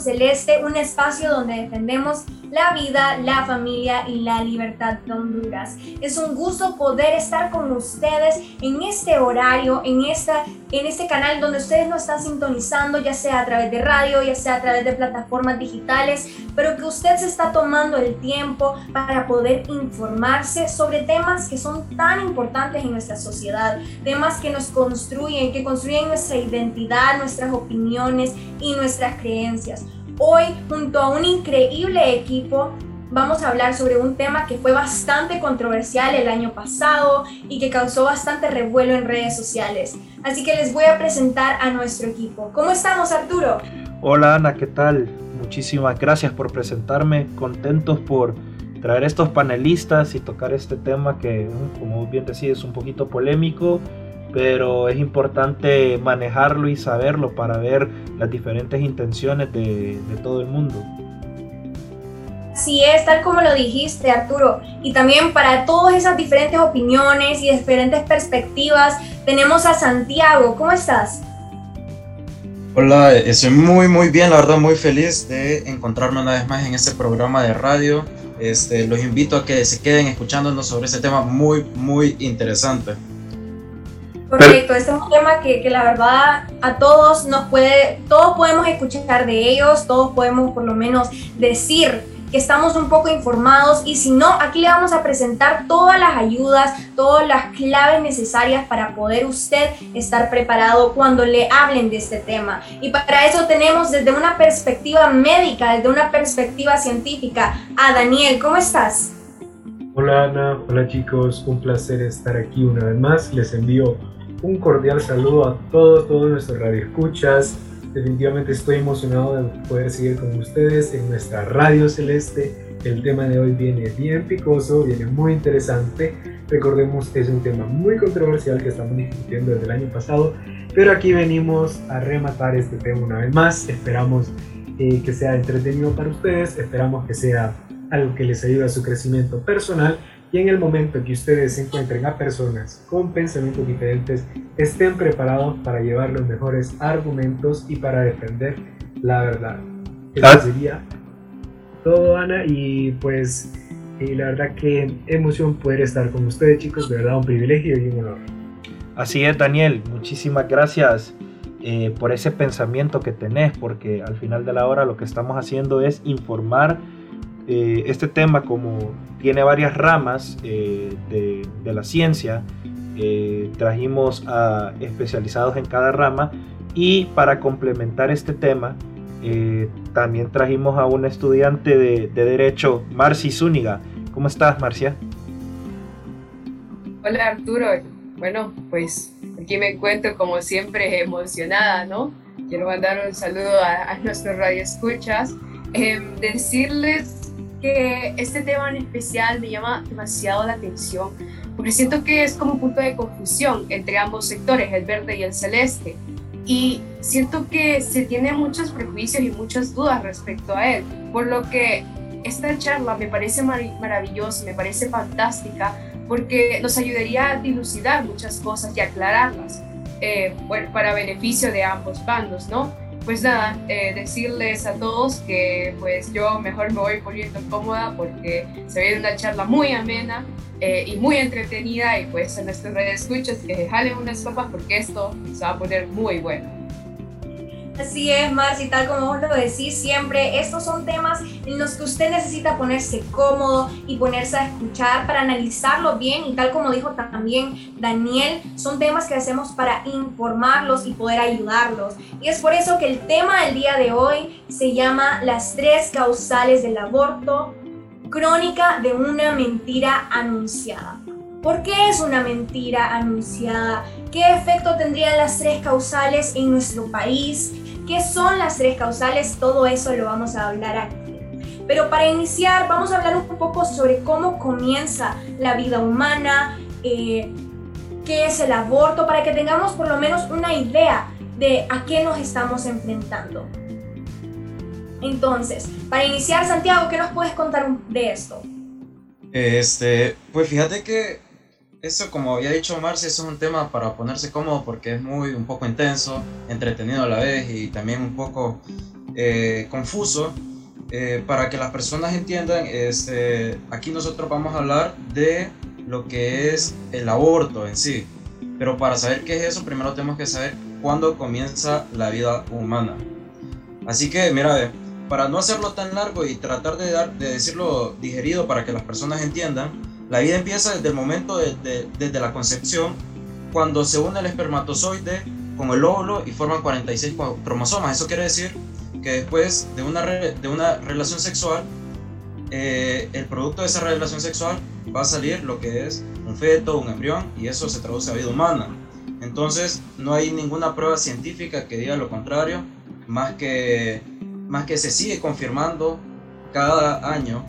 Celeste, un espacio donde defendemos la vida, la familia y la libertad de Honduras. Es un gusto poder estar con ustedes en este horario, en, esta, en este canal donde ustedes nos están sintonizando, ya sea a través de radio, ya sea a través de plataformas digitales, pero que usted se está tomando el tiempo para poder informarse sobre temas que son tan importantes en nuestra sociedad, temas que nos construyen, que construyen nuestra identidad, nuestras opiniones y nuestras creencias. Hoy, junto a un increíble equipo, vamos a hablar sobre un tema que fue bastante controversial el año pasado y que causó bastante revuelo en redes sociales. Así que les voy a presentar a nuestro equipo. ¿Cómo estamos, Arturo? Hola, Ana, ¿qué tal? Muchísimas gracias por presentarme. Contentos por traer estos panelistas y tocar este tema que, como bien decía, es un poquito polémico pero es importante manejarlo y saberlo para ver las diferentes intenciones de, todo el mundo. Así es, tal como lo dijiste Arturo, y también para todas esas diferentes opiniones y diferentes perspectivas, tenemos a Santiago, ¿cómo estás? Hola, estoy muy muy bien, la verdad muy feliz de encontrarme una vez más en este programa de radio. Este, los invito a que se queden escuchándonos sobre este tema muy muy interesante. Correcto, este es un tema que, que, la verdad a todos nos puede, todos podemos escuchar de ellos, todos podemos por lo menos decir que estamos un poco informados y si no, aquí le vamos a presentar todas las ayudas, todas las claves necesarias para poder usted estar preparado cuando le hablen de este tema. Y para eso tenemos desde una perspectiva médica, desde una perspectiva científica, a Daniel, ¿cómo estás? Hola Ana, hola chicos, un placer estar aquí una vez más. Les envío un cordial saludo a todos, todos nuestros radioescuchas. Definitivamente estoy emocionado de poder seguir con ustedes en nuestra radio celeste. El tema de hoy viene bien picoso, viene muy interesante. Recordemos que es un tema muy controversial que estamos discutiendo desde el año pasado, pero aquí venimos a rematar este tema una vez más. Esperamos eh, que sea entretenido para ustedes, esperamos que sea algo que les ayude a su crecimiento personal y en el momento que ustedes se encuentren a personas con pensamientos diferentes, estén preparados para llevar los mejores argumentos y para defender la verdad. Eso sería todo, Ana, y pues y la verdad que emoción poder estar con ustedes, chicos, de verdad un privilegio y un honor. Así es, Daniel, muchísimas gracias eh, por ese pensamiento que tenés, porque al final de la hora lo que estamos haciendo es informar eh, este tema, como tiene varias ramas eh, de, la ciencia, eh, trajimos a especializados en cada rama y para complementar este tema, también trajimos a un estudiante de, Derecho, Marci Zúñiga. ¿Cómo estás, Marcia? Hola, Arturo. Bueno, pues aquí me encuentro como siempre emocionada, ¿no? Quiero mandar un saludo a, a nuestros radioescuchas. Eh, decirles que este tema en especial me llama demasiado la atención porque siento que es como un punto de confusión entre ambos sectores, el verde y el celeste. Y siento que se tienen muchos prejuicios y muchas dudas respecto a él, por lo que esta charla me parece maravillosa, me parece fantástica, porque nos ayudaría a dilucidar muchas cosas y aclararlas, eh, bueno, para beneficio de ambos bandos, ¿no? Pues nada, eh, decirles a todos que pues yo mejor me voy poniendo cómoda porque se viene una charla muy amena eh, y muy entretenida y pues en nuestras redes escuchas que jalen unas papas porque esto se va a poner muy bueno. Así es, Marci, tal como vos lo decís siempre, estos son temas en los que usted necesita ponerse cómodo y ponerse a escuchar para analizarlo bien y tal como dijo también Daniel, son temas que hacemos para informarlos y poder ayudarlos. Y es por eso que el tema del día de hoy se llama las tres causales del aborto, crónica de una mentira anunciada. ¿Por qué es una mentira anunciada? ¿Qué efecto tendrían las tres causales en nuestro país? ¿Qué son las tres causales? Todo eso lo vamos a hablar aquí. Pero para iniciar, vamos a hablar un poco sobre cómo comienza la vida humana, eh, qué es el aborto, para que tengamos por lo menos una idea de a qué nos estamos enfrentando. Entonces, para iniciar, Santiago, ¿qué nos puedes contar de esto? Este, pues fíjate que eso, como había dicho Marcia, eso es un tema para ponerse cómodo porque es muy un poco intenso, entretenido a la vez y también un poco eh, confuso. Eh, para que las personas entiendan, este, aquí nosotros vamos a hablar de lo que es el aborto en sí. Pero para saber qué es eso, primero tenemos que saber cuándo comienza la vida humana. Así que, mira, para no hacerlo tan largo y tratar de, dar, de decirlo digerido para que las personas entiendan, la vida empieza desde el momento de, desde la concepción, cuando se une el espermatozoide con el óvulo y forman 46 cromosomas. Eso quiere decir que después de una, de una relación sexual, eh, el producto de esa relación sexual va a salir lo que es un feto, un embrión, y eso se traduce a vida humana. Entonces, no hay ninguna prueba científica que diga lo contrario, más que, más que se sigue confirmando cada año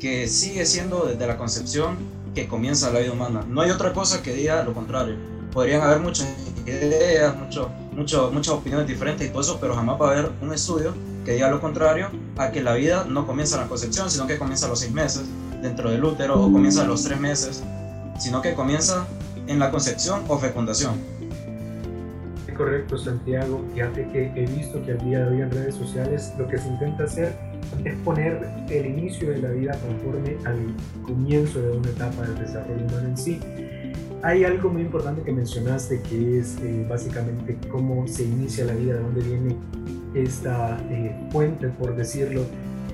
que sigue siendo desde la concepción que comienza la vida humana. No hay otra cosa que diga lo contrario. Podrían haber muchas ideas, mucho, muchas opiniones diferentes y todo eso, pero jamás va a haber un estudio que diga lo contrario a que la vida no comienza en la concepción, sino que comienza a los seis meses dentro del útero o comienza a los tres meses, sino que comienza en la concepción o fecundación. Correcto, Santiago. Fíjate que he visto que al día de hoy en redes sociales lo que se intenta hacer es poner el inicio de la vida conforme al comienzo de una etapa del desarrollo humano en sí. Hay algo muy importante que mencionaste que es eh, básicamente cómo se inicia la vida, de dónde viene esta eh, fuente, por decirlo,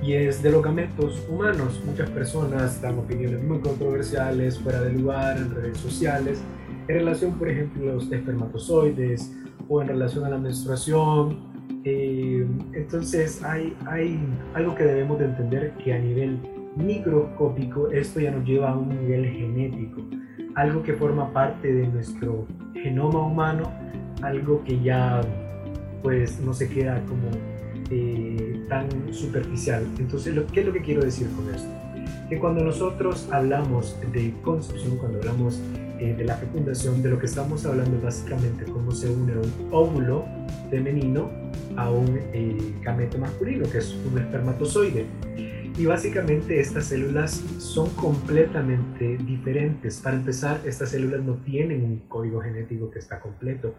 y es de los gametos humanos. Muchas personas dan opiniones muy controversiales, fuera de lugar, en redes sociales, en relación, por ejemplo, a los espermatozoides o en relación a la menstruación. Eh, entonces hay, hay algo que debemos de entender que a nivel microscópico esto ya nos lleva a un nivel genético, algo que forma parte de nuestro genoma humano, algo que ya pues no se queda como eh, tan superficial. Entonces, ¿qué es lo que quiero decir con esto? Que cuando nosotros hablamos de concepción, cuando hablamos eh, de la fecundación, de lo que estamos hablando básicamente cómo se une un óvulo femenino a un eh, gameto masculino, que es un espermatozoide. Y básicamente estas células son completamente diferentes. Para empezar, estas células no tienen un código genético que está completo.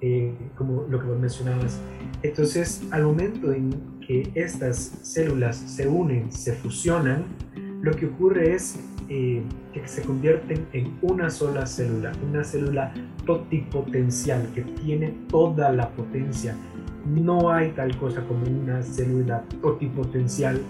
Eh, como lo que vos mencionabas. Entonces, al momento en que estas células se unen, se fusionan, lo que ocurre es que se convierten en una sola célula, una célula totipotencial que tiene toda la potencia. No hay tal cosa como una célula totipotencial,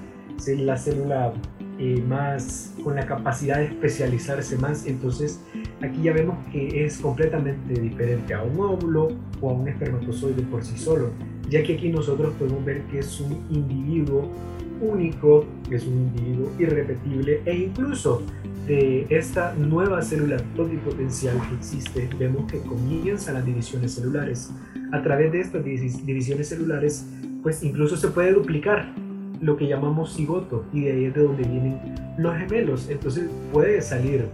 la célula eh, más con la capacidad de especializarse más. Entonces aquí ya vemos que es completamente diferente a un óvulo o a un espermatozoide por sí solo, ya que aquí nosotros podemos ver que es un individuo único, es un individuo irrepetible e incluso de esta nueva célula totipotencial que existe, vemos que comienzan las divisiones celulares. A través de estas divisiones celulares, pues incluso se puede duplicar lo que llamamos cigoto y de ahí es de donde vienen los gemelos. Entonces puede salir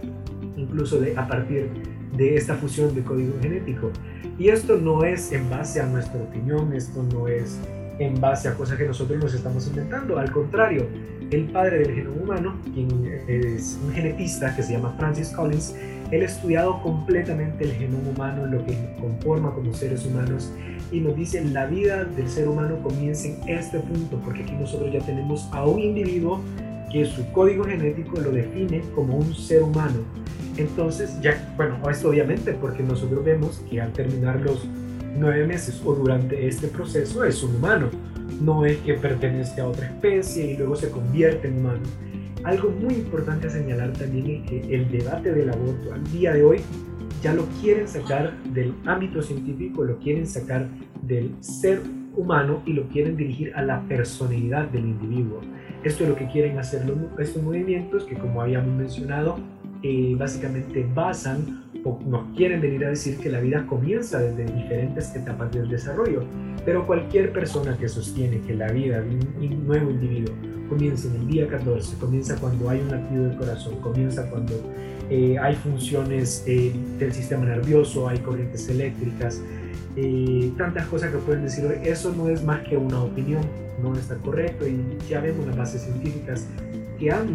incluso de, a partir de esta fusión de código genético. Y esto no es en base a nuestra opinión, esto no es en base a cosas que nosotros nos estamos inventando. Al contrario, el padre del genoma humano, quien es un genetista que se llama Francis Collins, él ha estudiado completamente el genoma humano, lo que conforma como seres humanos, y nos dice la vida del ser humano comienza en este punto, porque aquí nosotros ya tenemos a un individuo que su código genético lo define como un ser humano. Entonces, ya, bueno, esto obviamente porque nosotros vemos que al terminar los nueve meses o durante este proceso es un humano, no es que pertenece a otra especie y luego se convierte en humano. Algo muy importante a señalar también es que el debate del aborto al día de hoy ya lo quieren sacar del ámbito científico, lo quieren sacar del ser humano y lo quieren dirigir a la personalidad del individuo. Esto es lo que quieren hacer estos movimientos que como habíamos mencionado, eh, básicamente basan nos quieren venir a decir que la vida comienza desde diferentes etapas del desarrollo. Pero cualquier persona que sostiene que la vida de un nuevo individuo comienza en el día 14, comienza cuando hay un latido del corazón, comienza cuando eh, hay funciones eh, del sistema nervioso, hay corrientes eléctricas, eh, tantas cosas que pueden decir eso no es más que una opinión, no está correcto y ya vemos las bases científicas que han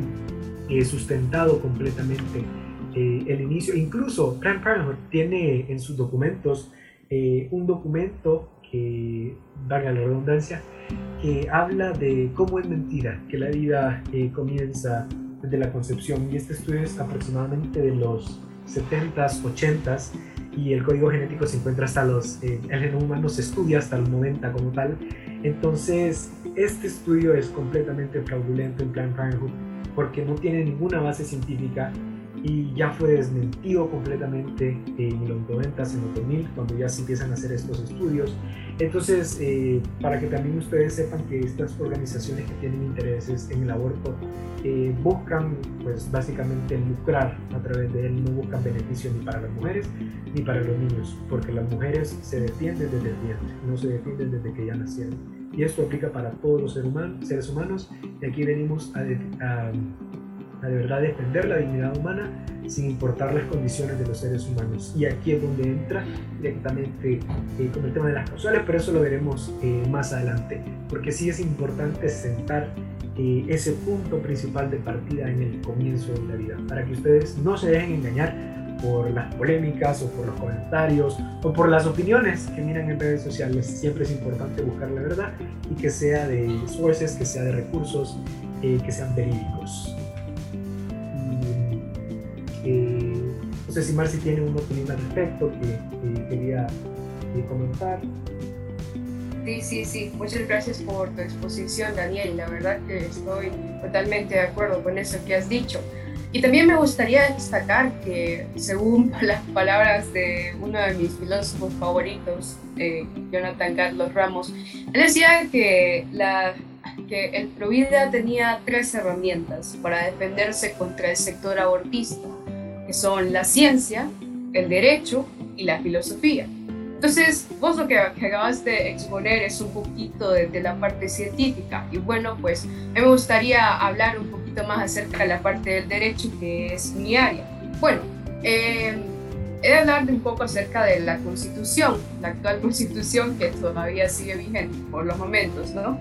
sustentado completamente el inicio. Incluso Planned Parenthood tiene en sus documentos un documento que, valga la redundancia, que habla de cómo es mentira, que la vida comienza de la concepción y este estudio es aproximadamente de los 70s, 80s y el código genético se encuentra hasta los, eh, el genoma humano se estudia hasta los 90 como tal. Entonces, este estudio es completamente fraudulento en Planned Parenthood porque no tiene ninguna base científica y ya fue desmentido completamente en los 90, en los 2000, cuando ya se empiezan a hacer estos estudios. Entonces, eh, para que también ustedes sepan que estas organizaciones que tienen intereses en el aborto eh, buscan, pues básicamente lucrar a través de él, no buscan beneficio ni para las mujeres ni para los niños, porque las mujeres se defienden desde el vientre, no se defienden desde que ya nacieron. Y esto aplica para todos los seres humanos, y aquí venimos a, a a de verdad defender la dignidad humana sin importar las condiciones de los seres humanos. Y aquí es donde entra directamente eh, con el tema de las causales, pero eso lo veremos eh, más adelante, porque sí es importante sentar eh, ese punto principal de partida en el comienzo de la vida, para que ustedes no se dejen engañar por las polémicas o por los comentarios o por las opiniones que miran en redes sociales. Siempre es importante buscar la verdad y que sea de sources, que sea de recursos, que sean verídicos. No sé si Marci tiene una opinión al respecto que, quería eh, comentar. Sí, sí, sí. Muchas gracias por tu exposición, Daniel. La verdad que estoy totalmente de acuerdo con eso que has dicho. Y también me gustaría destacar que, según las palabras de uno de mis filósofos favoritos, eh, Jonathan Carlos Ramos, él decía que, la, que el Provida tenía tres herramientas para defenderse contra el sector abortista que son la ciencia, el derecho y la filosofía. Entonces, vos lo que, acabas de exponer es un poquito de, la parte científica y bueno, pues me gustaría hablar un poquito más acerca de la parte del derecho que es mi área. Bueno, eh, he de hablar un poco acerca de la constitución, la actual constitución que todavía sigue vigente por los momentos, ¿no?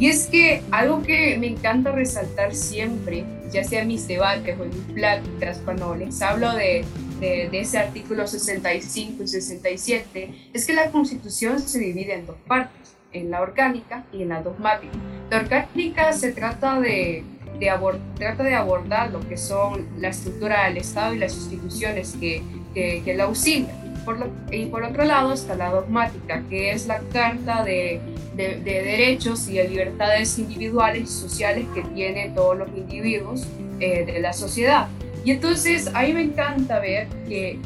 Y es que algo que me encanta resaltar siempre, ya sea en mis debates o en mis pláticas, cuando les hablo de, de, ese artículo 65 y 67, es que la Constitución se divide en dos partes, en la orgánica y en la dogmática. La orgánica se trata de, de trata de abordar lo que son la estructura del Estado y las instituciones que, que, que la auxilian. Por y por otro lado está la dogmática, que es la carta de de, derechos y de libertades individuales y sociales que tienen todos los individuos eh, de la sociedad. Y entonces ahí me encanta ver que,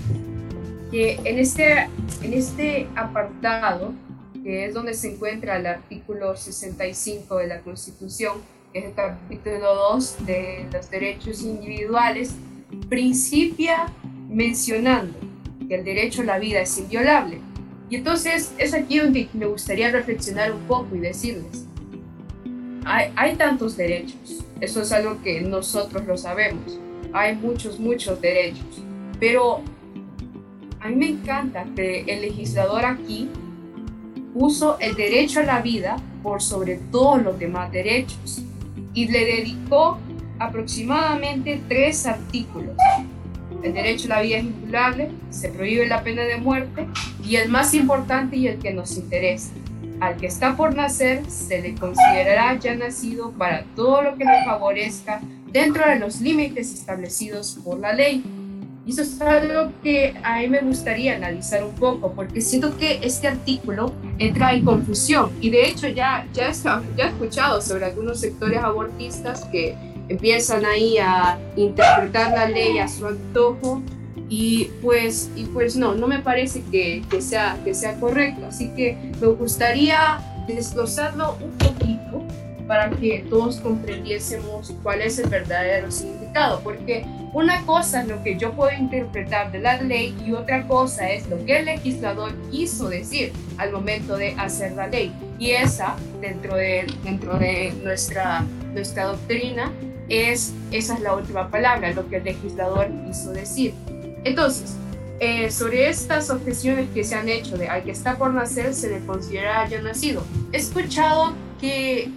que en, este, en este apartado, que es donde se encuentra el artículo 65 de la Constitución, que es el capítulo 2 de los derechos individuales, principia mencionando que el derecho a la vida es inviolable. Y entonces es aquí donde me gustaría reflexionar un poco y decirles, hay, tantos derechos, eso es algo que nosotros lo sabemos, hay muchos, muchos derechos, pero a mí me encanta que el legislador aquí puso el derecho a la vida por sobre todos los demás derechos y le dedicó aproximadamente tres artículos el derecho a la vida es inviolable, se prohíbe la pena de muerte y el más importante y el que nos interesa, al que está por nacer se le considerará ya nacido para todo lo que le favorezca dentro de los límites establecidos por la ley. Y eso es algo que a mí me gustaría analizar un poco, porque siento que este artículo entra en confusión. Y de hecho ya, ya, ya he escuchado sobre algunos sectores abortistas que empiezan ahí a interpretar la ley a su antojo y pues, y pues no, no me parece que, que, sea, que sea correcto. Así que me gustaría desglosarlo un poquito para que todos comprendiésemos cuál es el verdadero significado, porque una cosa es lo que yo puedo interpretar de la ley y otra cosa es lo que el legislador quiso decir al momento de hacer la ley. Y esa, dentro de, dentro de nuestra, nuestra doctrina, es, esa es la última palabra, lo que el legislador quiso decir. Entonces, eh, sobre estas objeciones que se han hecho de al que está por nacer se le considera ya nacido, he escuchado que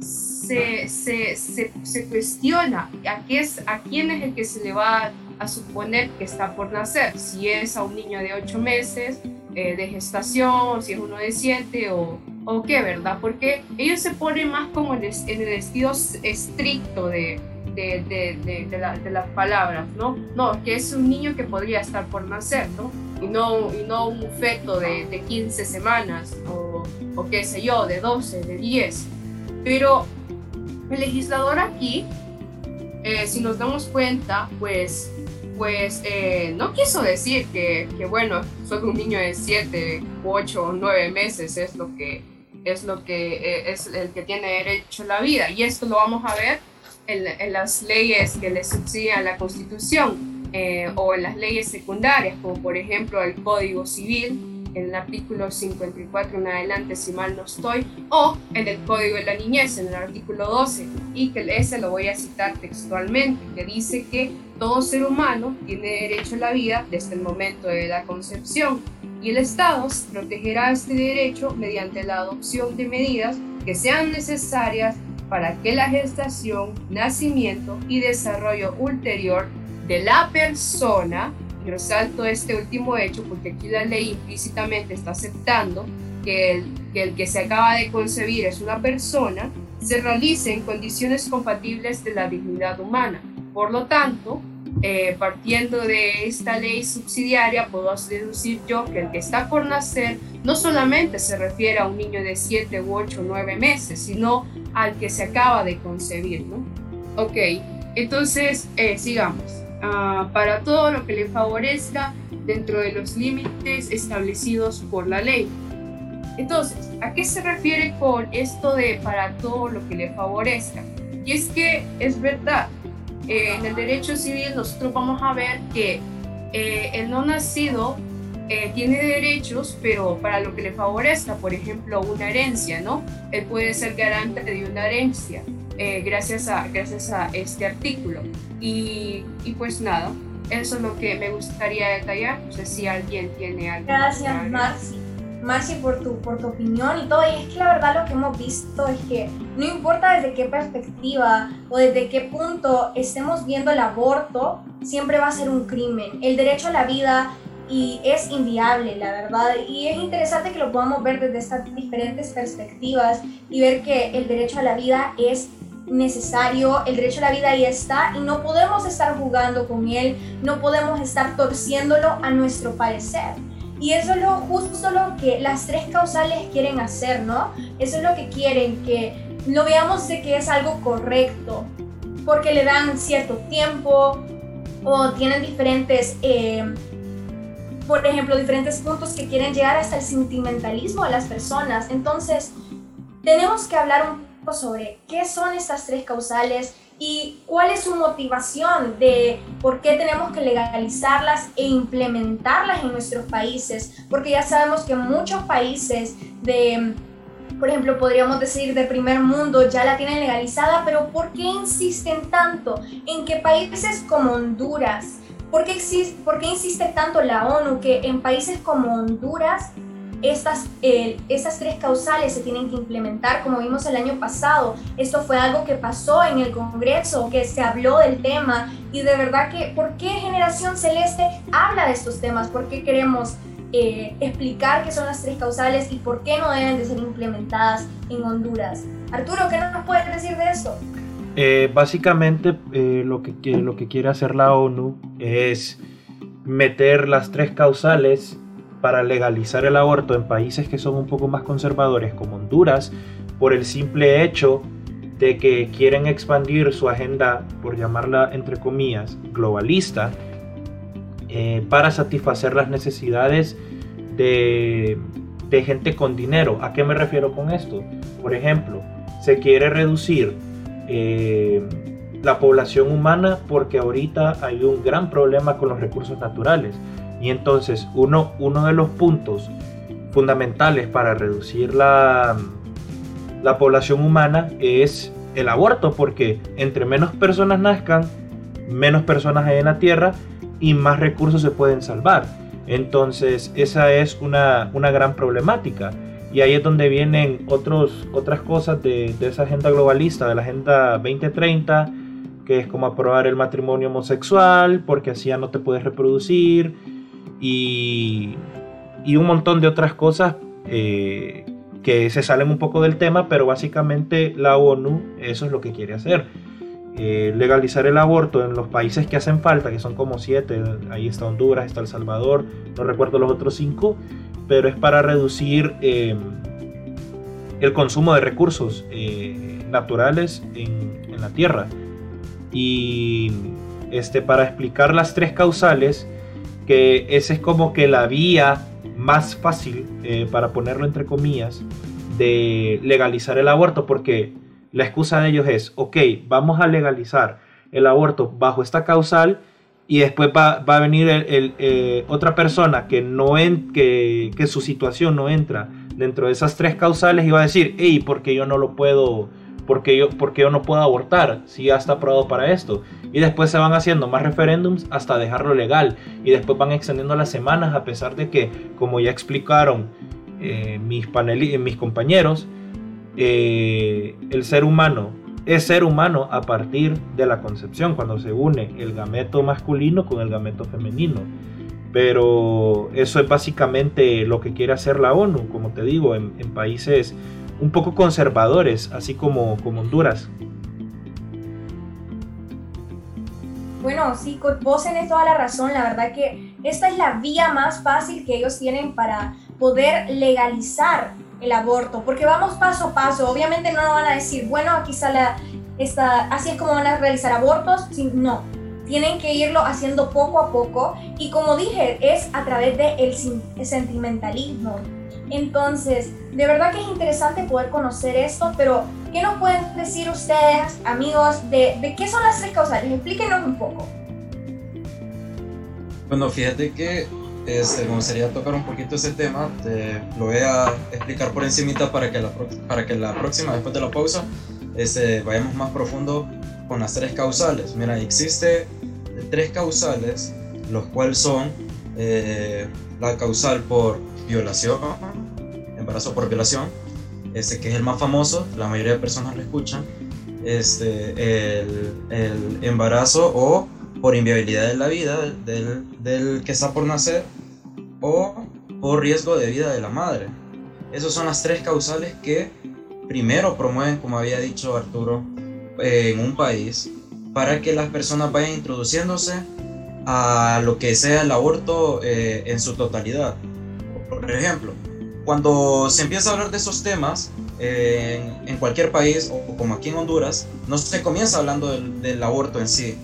se, se, se, cuestiona a, qué es, a quién es el que se le va a suponer que está por nacer, si es a un niño de 8 meses eh, de gestación, si es uno de 7 o, o qué, ¿verdad? Porque ellos se ponen más como en el, en el estilo estricto de, de, de, de, la, de, las palabras, ¿no? No, que es un niño que podría estar por nacer, ¿no? Y no, y no un feto de, de 15 semanas o, o qué sé yo, de 12, de 10. Pero el legislador aquí, eh, si nos damos cuenta, pues, pues eh, no quiso decir que, que, bueno, solo un niño de 7, 8 o 9 meses es lo que es lo que eh, es el que tiene derecho a la vida. Y esto lo vamos a ver en, las leyes que le subsidian la Constitución o en las leyes secundarias como por ejemplo el Código Civil en el artículo 54 en adelante, si mal no estoy, o en el Código de la Niñez, en el artículo 12, y que ese lo voy a citar textualmente, que dice que todo ser humano tiene derecho a la vida desde el momento de la concepción, y el Estado protegerá este derecho mediante la adopción de medidas que sean necesarias para que la gestación, nacimiento y desarrollo ulterior de la persona resalto este último hecho porque aquí la ley implícitamente está aceptando que el, que se acaba de concebir es una persona, se realice en condiciones compatibles de la dignidad humana. Por lo tanto, eh, partiendo de esta ley subsidiaria, puedo deducir yo que el que está por nacer no solamente se refiere a un niño de 7 u 8 o 9 meses, sino al que se acaba de concebir, ¿no? Ok, entonces eh, sigamos. Ah, para todo lo que le favorezca dentro de los límites establecidos por la ley. Entonces, ¿a qué se refiere con esto de para todo lo que le favorezca? Y es que es verdad, eh, en el derecho civil nosotros vamos a ver que eh, el no nacido eh, tiene derechos, pero para lo que le favorezca, por ejemplo, una herencia, ¿no? Él puede ser garante de una herencia. Eh, gracias, a, gracias a este artículo. Y, y, pues nada, eso es lo que me gustaría detallar. No sé si alguien tiene algo. Gracias, Marci. Marci, por tu, por tu opinión y todo. Y es que la verdad lo que hemos visto es que no importa desde qué perspectiva o desde qué punto estemos viendo el aborto, siempre va a ser un crimen. El derecho a la vida y es inviable, la verdad. Y es interesante que lo podamos ver desde estas diferentes perspectivas y ver que el derecho a la vida es necesario, el derecho a la vida ahí está y no podemos estar jugando con él, no podemos estar torciéndolo a nuestro parecer. Y eso es lo justo lo que las tres causales quieren hacer, ¿no? Eso es lo que quieren, que lo veamos de que es algo correcto, porque le dan cierto tiempo o tienen diferentes, eh, por ejemplo, diferentes puntos que quieren llegar hasta el sentimentalismo de las personas. Entonces, tenemos que hablar un sobre qué son estas tres causales y cuál es su motivación de por qué tenemos que legalizarlas e implementarlas en nuestros países, porque ya sabemos que muchos países de, por ejemplo, podríamos decir de primer mundo ya la tienen legalizada, pero ¿por qué insisten tanto en que países como Honduras, ¿por qué, existe, por qué insiste tanto la ONU que en países como Honduras estas, eh, estas tres causales se tienen que implementar, como vimos el año pasado. Esto fue algo que pasó en el Congreso, que se habló del tema y de verdad que, ¿por qué Generación Celeste habla de estos temas? ¿Por qué queremos eh, explicar qué son las tres causales y por qué no deben de ser implementadas en Honduras? Arturo, ¿qué nos puedes decir de esto? Eh, básicamente lo, que, lo que quiere hacer la ONU es meter las tres causales para legalizar el aborto en países que son un poco más conservadores como Honduras por el simple hecho de que quieren expandir su agenda, por llamarla entre comillas, globalista, eh, para satisfacer las necesidades de, gente con dinero. ¿A qué me refiero con esto? Por ejemplo, se quiere reducir eh, la población humana porque ahorita hay un gran problema con los recursos naturales. Y entonces uno, uno de los puntos fundamentales para reducir la, la población humana es el aborto, porque entre menos personas nazcan, menos personas hay en la Tierra y más recursos se pueden salvar. Entonces esa es una, una gran problemática. Y ahí es donde vienen otros, otras cosas de, de, esa agenda globalista, de la Agenda 2030, que es como aprobar el matrimonio homosexual, porque así ya no te puedes reproducir, y, y un montón de otras cosas eh, que se salen un poco del tema, pero básicamente la ONU eso es lo que quiere hacer. Eh, legalizar el aborto en los países que hacen falta, que son como siete, ahí está Honduras, está El Salvador, no recuerdo los otros cinco, pero es para reducir eh, el consumo de recursos naturales en, en, la tierra. Y este, para explicar las tres causales, que esa es como que la vía más fácil, eh, para ponerlo entre comillas, de legalizar el aborto, porque la excusa de ellos es, ok, vamos a legalizar el aborto bajo esta causal y después va, va a venir eh, otra persona que, no en, que, que, su situación no entra dentro de esas tres causales y va a decir, hey, porque yo no lo puedo porque yo, yo no puedo abortar si ya está aprobado para esto. Y después se van haciendo más referéndums hasta dejarlo legal. Y después van extendiendo las semanas a pesar de que, como ya explicaron eh, mis, mis compañeros, eh, el ser humano es ser humano a partir de la concepción, cuando se une el gameto masculino con el gameto femenino. Pero eso es básicamente lo que quiere hacer la ONU, como te digo, en países un poco conservadores, así como, como Honduras. Bueno, sí, vos tenés toda la razón. La verdad que esta es la vía más fácil que ellos tienen para poder legalizar el aborto, porque vamos paso a paso. Obviamente no nos van a decir, bueno, aquí sale esta, así es como van a realizar abortos. No, tienen que irlo haciendo poco a poco y como dije, es a través del de sentimentalismo. Entonces, de verdad que es interesante poder conocer esto, pero ¿qué nos pueden decir ustedes, amigos, de, qué son las tres causales? Explíquenos un poco. Bueno, fíjate que este, me gustaría tocar un poquito ese tema, te lo voy a explicar por encimita para que la, para que la próxima, después de la pausa, este, vayamos más profundo con las tres causales. Mira, existe tres causales, los cuales son eh, la causal por violación, embarazo por violación, este, que es el más famoso, la mayoría de personas lo escuchan, este, el, el embarazo o por inviabilidad de la vida del, del, que está por nacer o por riesgo de vida de la madre. Esas son las tres causales que primero promueven, como había dicho Arturo, en un país para que las personas vayan introduciéndose a lo que sea el aborto eh, en su totalidad. Por ejemplo, cuando se empieza a hablar de esos temas eh, en, cualquier país, o como aquí en Honduras, no se comienza hablando del, del, aborto en sí,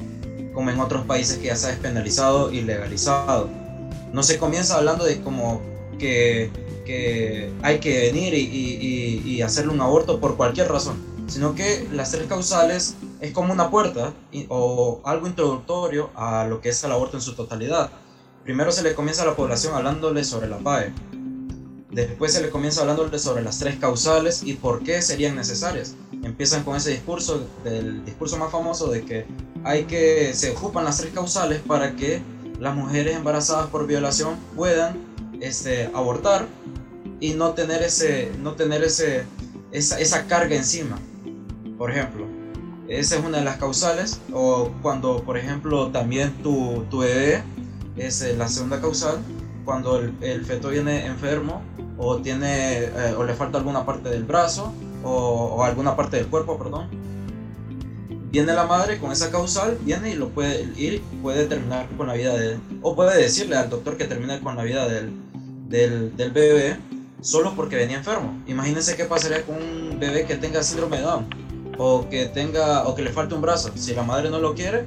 como en otros países que ya se ha despenalizado y legalizado. No se comienza hablando de como que, que hay que venir y, y, y, hacerle un aborto por cualquier razón, sino que las tres causales es como una puerta o algo introductorio a lo que es el aborto en su totalidad. Primero se le comienza a la población hablándole sobre la PAE. Después se le comienza hablándole sobre las tres causales y por qué serían necesarias. Empiezan con ese discurso, del discurso más famoso de que hay que se ocupan las tres causales para que las mujeres embarazadas por violación puedan este, abortar y no tener ese no tener ese esa, esa carga encima. Por ejemplo, esa es una de las causales. O cuando, por ejemplo, también tu, tu bebé es eh, la segunda causal cuando el, el, feto viene enfermo o tiene eh, o le falta alguna parte del brazo o, alguna parte del cuerpo, perdón. Viene la madre con esa causal, viene y lo puede ir, puede terminar con la vida de o puede decirle al doctor que termine con la vida del, del, bebé solo porque venía enfermo. Imagínense qué pasaría con un bebé que tenga síndrome de Down o que tenga o que le falte un brazo. Si la madre no lo quiere,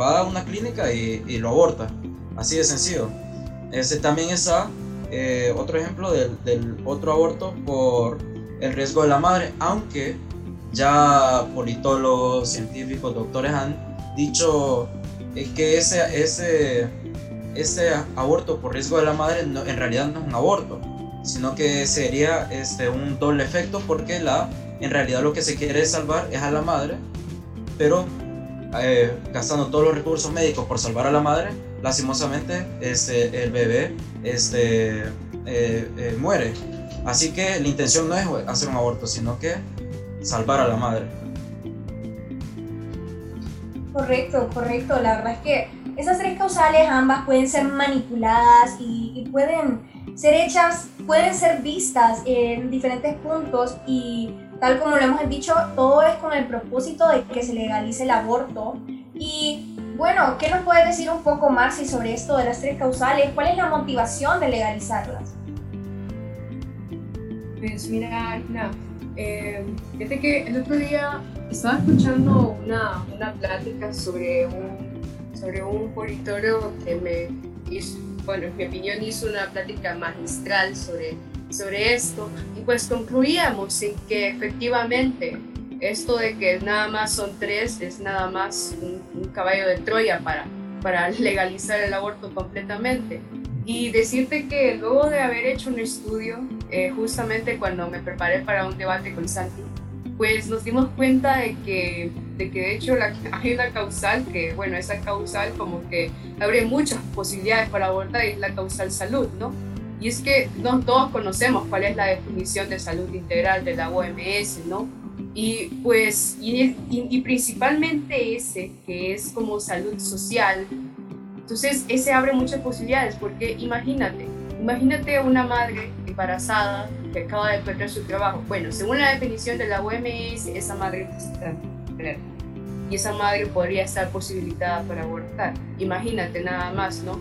va a una clínica y lo aborta. Así de sencillo. Ese también es eh, otro ejemplo del, del, otro aborto por el riesgo de la madre, aunque ya politólogos, científicos, doctores han dicho es que ese, ese, ese aborto por riesgo de la madre en realidad no es un aborto, sino que sería este, un doble efecto porque la, en realidad lo que se quiere salvar es a la madre, pero eh, gastando todos los recursos médicos por salvar a la madre, lastimosamente este, el bebé este, eh, eh, muere. Así que la intención no es hacer un aborto, sino que salvar a la madre. Correcto, correcto. La verdad es que esas tres causales ambas pueden ser manipuladas y, pueden ser hechas, pueden ser vistas en diferentes puntos y tal como lo hemos dicho, todo es con el propósito de que se legalice el aborto. Y bueno, ¿qué nos puedes decir un poco más sobre esto de las tres causales? ¿Cuál es la motivación de legalizarlas? Pues mira, no, eh, fíjate que el otro día estaba escuchando una, una plática sobre un, sobre un que me hizo, bueno, en mi opinión hizo una plática magistral sobre, sobre esto y pues concluíamos en que efectivamente esto de que nada más son tres es nada más un, caballo de Troya para, para legalizar el aborto completamente. Y decirte que luego de haber hecho un estudio, eh, justamente cuando me preparé para un debate con Santi, pues nos dimos cuenta de que, de que de hecho la, hay una causal que, bueno, esa causal como que abre muchas posibilidades para abortar y es la causal salud, ¿no? Y es que no todos conocemos cuál es la definición de salud integral de la OMS, ¿no? Y pues, y, y principalmente ese, que es como salud social. Entonces, ese abre muchas posibilidades, porque imagínate, imagínate una madre embarazada que acaba de perder su trabajo. Bueno, según la definición de la OMS, esa madre está y esa madre podría estar posibilitada para abortar. Imagínate nada más, ¿no?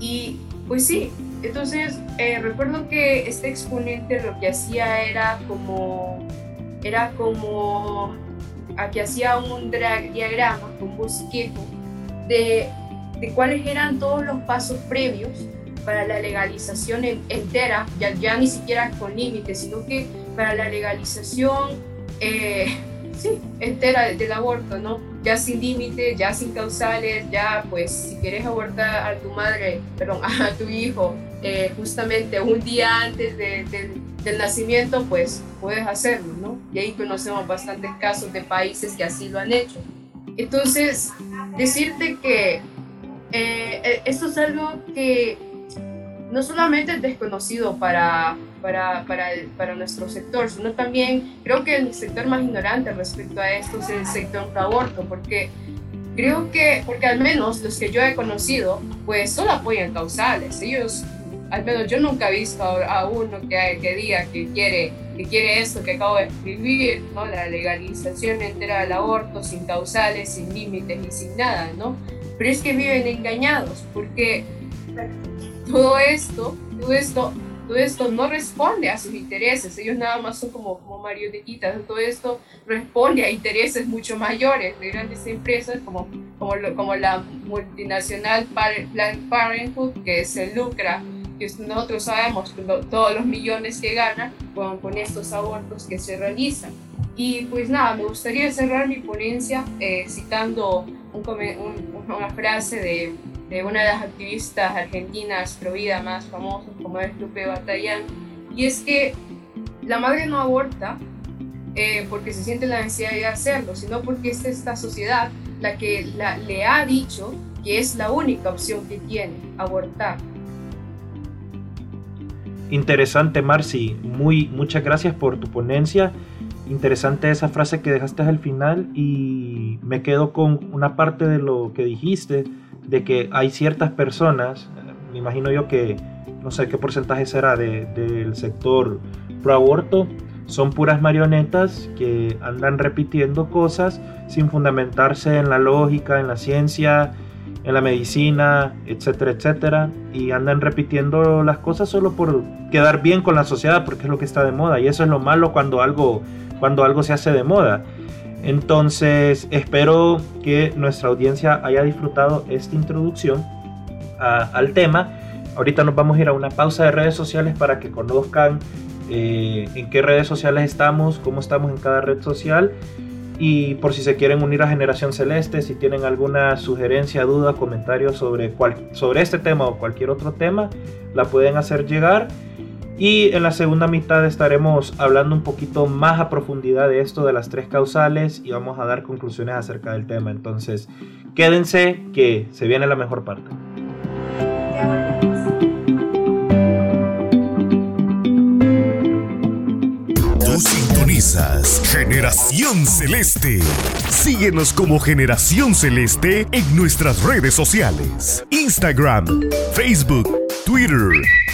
Y pues sí, entonces eh, recuerdo que este exponente lo que hacía era como, era como, aquí hacía un diagrama, un bosquejo de, de cuáles eran todos los pasos previos para la legalización entera, ya, ni siquiera con límites, sino que para la legalización eh, sí, entera del aborto, ¿no? Ya sin límites, ya sin causales, ya pues si quieres abortar a tu madre, perdón, a tu hijo, eh, justamente un día antes del nacimiento, pues puedes hacerlo, ¿no? Y ahí conocemos bastantes casos de países que así lo han hecho. Entonces, decirte que eh, esto es algo que no solamente es desconocido para, para, para, para, nuestro sector, sino también creo que el sector más ignorante respecto a esto es el sector aborto, porque creo que, porque al menos los que yo he conocido, pues solo apoyan causales. Ellos, al menos yo nunca he visto a, uno que, que diga que quiere, que quiere esto que acabo de escribir, ¿no? la legalización entera del aborto sin causales, sin límites y sin nada, ¿no? Pero es que viven engañados, porque todo esto, todo esto, todo esto no responde a sus intereses, ellos nada más son como, como marionetitas, todo esto responde a intereses mucho mayores de grandes empresas como, como, como la multinacional Planned Parenthood que se lucra, que nosotros sabemos todos los millones que gana con, con estos abortos que se realizan. Y pues nada, me gustaría cerrar mi ponencia eh, citando una frase de de una de las activistas argentinas pro vida más famosas como es Lupe Batallán, y es que la madre no aborta eh, porque se siente la necesidad de hacerlo, sino porque es esta sociedad la que le ha dicho que es la única opción que tiene, abortar. Interesante, Marci. Muy, muchas gracias por tu ponencia. Interesante esa frase que dejaste al final y me quedo con una parte de lo que dijiste de que hay ciertas personas, me imagino yo que no sé qué porcentaje será del sector pro aborto, son puras marionetas que andan repitiendo cosas sin fundamentarse en la lógica, en la ciencia, en la medicina, etcétera, etcétera, y andan repitiendo las cosas solo por quedar bien con la sociedad, porque es lo que está de moda, y eso es lo malo cuando algo, cuando algo se hace de moda. Entonces, espero que nuestra audiencia haya disfrutado esta introducción al tema. Ahorita nos vamos a ir a una pausa de redes sociales para que conozcan eh, en qué redes sociales estamos, cómo estamos en cada red social. Y por si se quieren unir a Generación Celeste, si tienen alguna sugerencia, duda, comentario sobre, sobre este tema o cualquier otro tema, la pueden hacer llegar. Y en la segunda mitad estaremos hablando un poquito más a profundidad de esto de las tres causales y vamos a dar conclusiones acerca del tema. Entonces, quédense que se viene la mejor parte. Generación Celeste. Síguenos como Generación Celeste en nuestras redes sociales. Instagram, Facebook, Twitter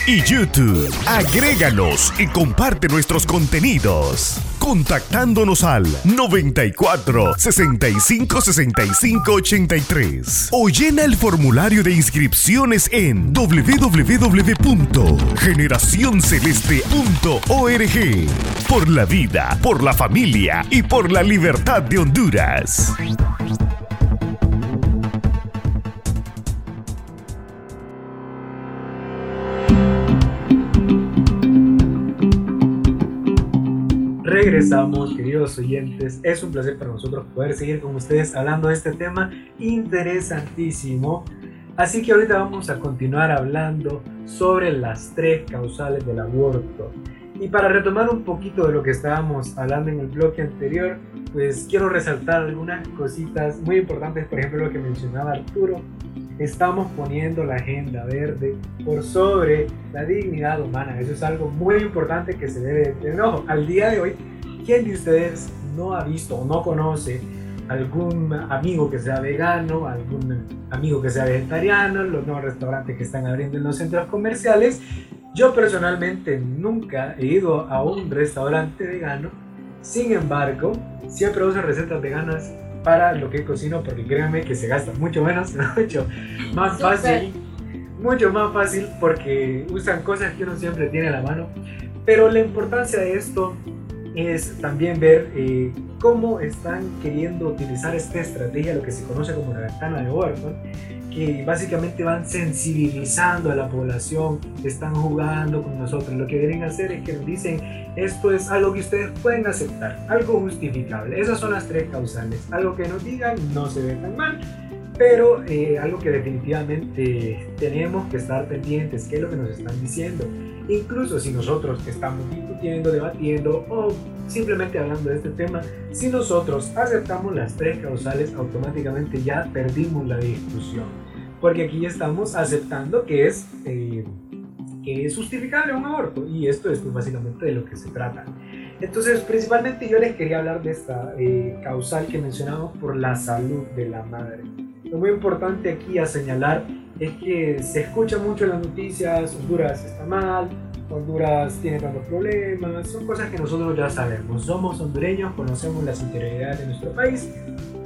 y YouTube. Agréganos y comparte nuestros contenidos. Contactándonos al 94 65 65 83 o llena el formulario de inscripciones en www.generacionceleste.org. Por la vida, por la familia y por la libertad de Honduras. Regresamos, queridos oyentes. Es un placer para nosotros poder seguir con ustedes hablando de este tema interesantísimo. Así que ahorita vamos a continuar hablando sobre las tres causales del aborto. Y para retomar un poquito de lo que estábamos hablando en el bloque anterior, pues quiero resaltar algunas cositas muy importantes, por ejemplo lo que mencionaba Arturo, estamos poniendo la agenda verde por sobre la dignidad humana. Eso es algo muy importante que se debe tener. Ojo, al día de hoy, ¿quién de ustedes no ha visto o no conoce algún amigo que sea vegano, algún amigo que sea vegetariano, los nuevos restaurantes que están abriendo en los centros comerciales? Yo personalmente nunca he ido a un restaurante vegano, sin embargo, siempre uso recetas veganas para lo que cocino porque créanme que se gasta mucho menos, mucho más fácil, mucho más fácil porque usan cosas que uno siempre tiene a la mano. Pero la importancia de esto es también ver eh, cómo están queriendo utilizar esta estrategia, lo que se conoce como la ventana de Overton, que básicamente van sensibilizando a la población, están jugando con nosotros. Lo que quieren hacer es que nos dicen, esto es algo que ustedes pueden aceptar, algo justificable. Esas son las tres causales. Algo que nos digan no se ve tan mal, pero eh, algo que definitivamente tenemos que estar pendientes, qué es lo que nos están diciendo. Incluso si nosotros estamos discutiendo, debatiendo o simplemente hablando de este tema, si nosotros aceptamos las tres causales, automáticamente ya perdimos la discusión porque aquí estamos aceptando que es, eh, que es justificable un aborto y esto es pues, básicamente de lo que se trata. Entonces, principalmente yo les quería hablar de esta eh, causal que mencionamos por la salud de la madre. Lo muy importante aquí a señalar es que se escucha mucho en las noticias, Honduras está mal, Honduras tiene tantos problemas, son cosas que nosotros ya sabemos. Somos hondureños, conocemos las interioridades de nuestro país,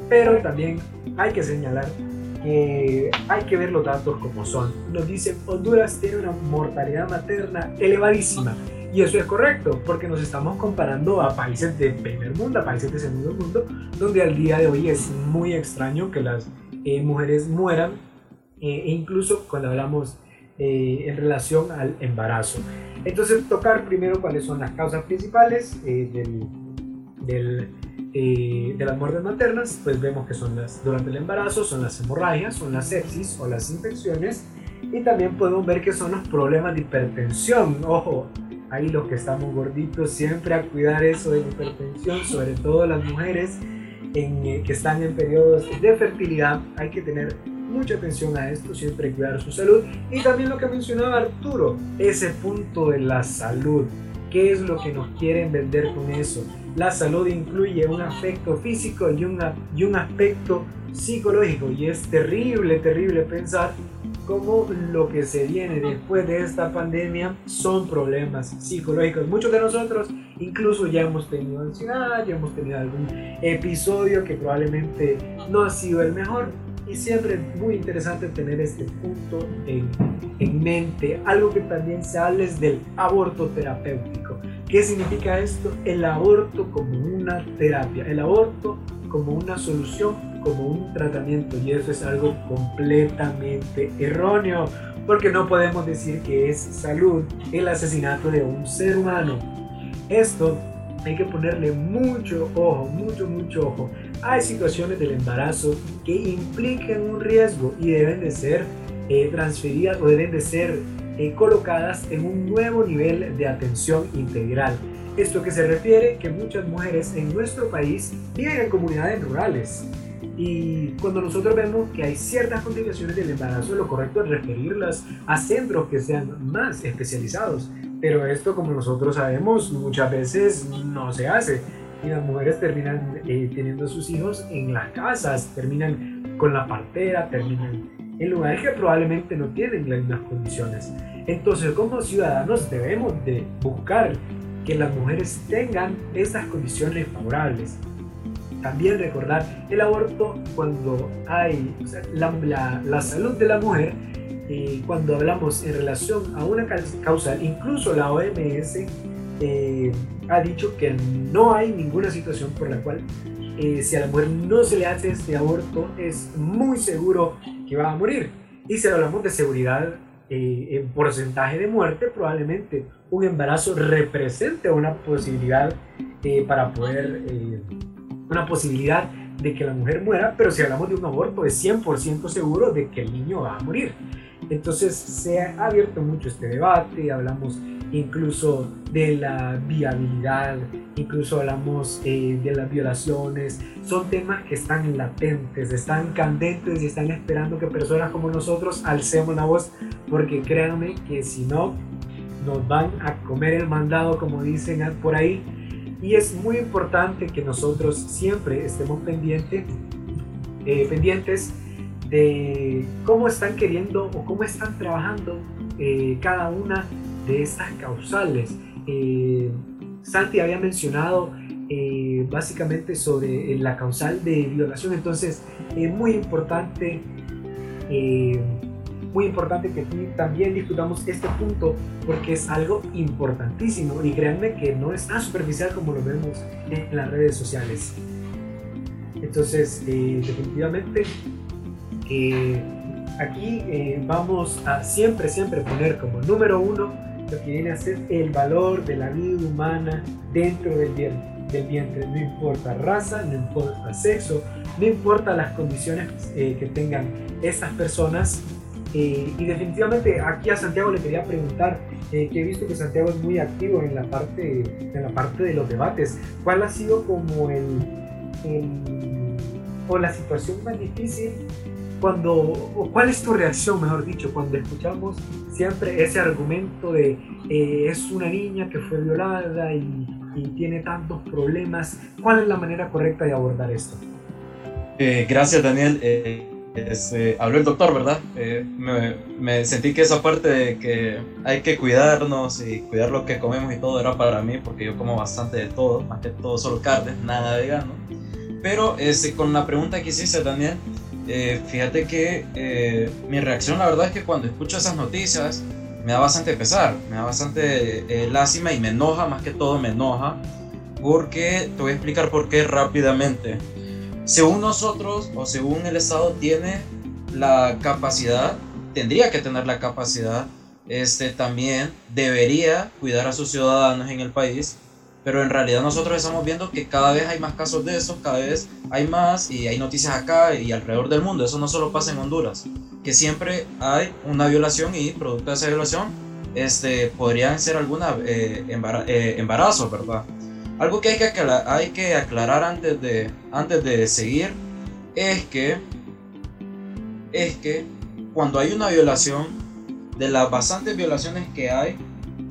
pero también hay que señalar que hay que ver los datos como son. Nos dicen, Honduras tiene una mortalidad materna elevadísima. Y eso es correcto, porque nos estamos comparando a países de primer mundo, a países de segundo mundo, donde al día de hoy es muy extraño que las eh, mujeres mueran, eh, e incluso cuando hablamos eh, en relación al embarazo. Entonces, tocar primero cuáles son las causas principales del, del eh, de las muertes maternas, pues vemos que son las durante el embarazo, son las hemorragias, son las sepsis o las infecciones y también podemos ver que son los problemas de hipertensión. Ojo, ahí los que estamos gorditos siempre a cuidar eso de la hipertensión, sobre todo las mujeres en, eh, que están en periodos de fertilidad, hay que tener mucha atención a esto, siempre cuidar su salud y también lo que mencionaba Arturo, ese punto de la salud. ¿Qué es lo que nos quieren vender con eso? la salud incluye un aspecto físico y, y un aspecto psicológico. Y es terrible, terrible pensar cómo lo que se viene después de esta pandemia son problemas psicológicos. Muchos de nosotros incluso ya hemos tenido ansiedad, ya hemos tenido algún episodio que probablemente no ha sido el mejor. Y siempre es muy interesante tener este punto en, en mente. Algo que también se habla es del aborto terapéutico. ¿Qué significa esto? El aborto como una terapia, el aborto como una solución, como un tratamiento. Y eso es algo completamente erróneo, porque no podemos decir que es salud el asesinato de un ser humano. Esto hay que ponerle mucho ojo, mucho, mucho ojo. Hay situaciones del embarazo que implican un riesgo y deben de ser eh, transferidas o deben de ser eh, colocadas en un nuevo nivel de atención integral. Esto que se refiere que muchas mujeres en nuestro país viven en comunidades rurales. Y cuando nosotros vemos que hay ciertas complicaciones del embarazo, lo correcto es referirlas a centros que sean más especializados. Pero esto, como nosotros sabemos, muchas veces no se hace. Y las mujeres terminan eh, teniendo sus hijos en las casas, terminan con la partera, terminan en lugares que probablemente no tienen las mismas condiciones. Entonces, como ciudadanos debemos de buscar que las mujeres tengan esas condiciones favorables. También recordar el aborto cuando hay la, la, salud de la mujer, eh, cuando hablamos en relación a una causal, incluso la OMS eh, ha dicho que no hay ninguna situación por la cual eh, si a la mujer no se le hace este aborto es muy seguro que va a morir. Y si hablamos de seguridad eh, en porcentaje de muerte, probablemente un embarazo represente una posibilidad eh, para poder, eh, una posibilidad de que la mujer muera, pero si hablamos de un aborto es 100% seguro de que el niño va a morir. Entonces se ha abierto mucho este debate, hablamos incluso de la viabilidad, incluso hablamos eh, de las violaciones. Son temas que están latentes, están candentes y están esperando que personas como nosotros alcemos la voz, porque créanme que si no, nos van a comer el mandado, como dicen por ahí. Y es muy importante que nosotros siempre estemos pendientes, eh, pendientes de cómo están queriendo o cómo están trabajando eh, cada una de estas causales. Eh, Santi había mencionado eh, básicamente sobre la causal de violación, entonces es muy importante, eh, muy importante que también discutamos este punto porque es algo importantísimo y créanme que no es tan superficial como lo vemos en las redes sociales. Entonces, definitivamente, aquí vamos a siempre, siempre poner como número uno lo que viene a ser el valor de la vida humana dentro del vientre. No importa raza, no importa sexo, no importa las condiciones eh, que tengan estas personas. Eh, y definitivamente aquí a Santiago le quería preguntar, eh, que he visto que Santiago es muy activo en la parte, en la parte de los debates. ¿Cuál ha sido como el, el o la situación más difícil cuando, o cuál es tu reacción, mejor dicho, cuando escuchamos siempre ese argumento de eh, es una niña que fue violada y, tiene tantos problemas? ¿Cuál es la manera correcta de abordar esto? Eh, gracias, Daniel. Eh, habló el doctor, ¿verdad? Me, me, sentí que esa parte de que hay que cuidarnos y cuidar lo que comemos y todo era para mí, porque yo como bastante de todo, más que todo solo carne, nada vegano. Pero este, con la pregunta que hiciste, Daniel, eh, fíjate que eh, mi reacción la verdad es que cuando escucho esas noticias me da bastante pesar, me da bastante eh, lástima y me enoja, más que todo me enoja, porque te voy a explicar por qué rápidamente. Según nosotros o según el Estado tiene la capacidad, tendría que tener la capacidad, este también debería cuidar a sus ciudadanos en el país pero en realidad nosotros estamos viendo que cada vez hay más casos de esos, cada vez hay más y hay noticias acá y alrededor del mundo. Eso no solo pasa en Honduras, que siempre hay una violación y producto de esa violación este, podrían ser alguna eh, eh, embarazos, ¿verdad? Algo que hay que aclarar, hay que aclarar antes, de, antes de seguir es que, es que cuando hay una violación, de las bastantes violaciones que hay,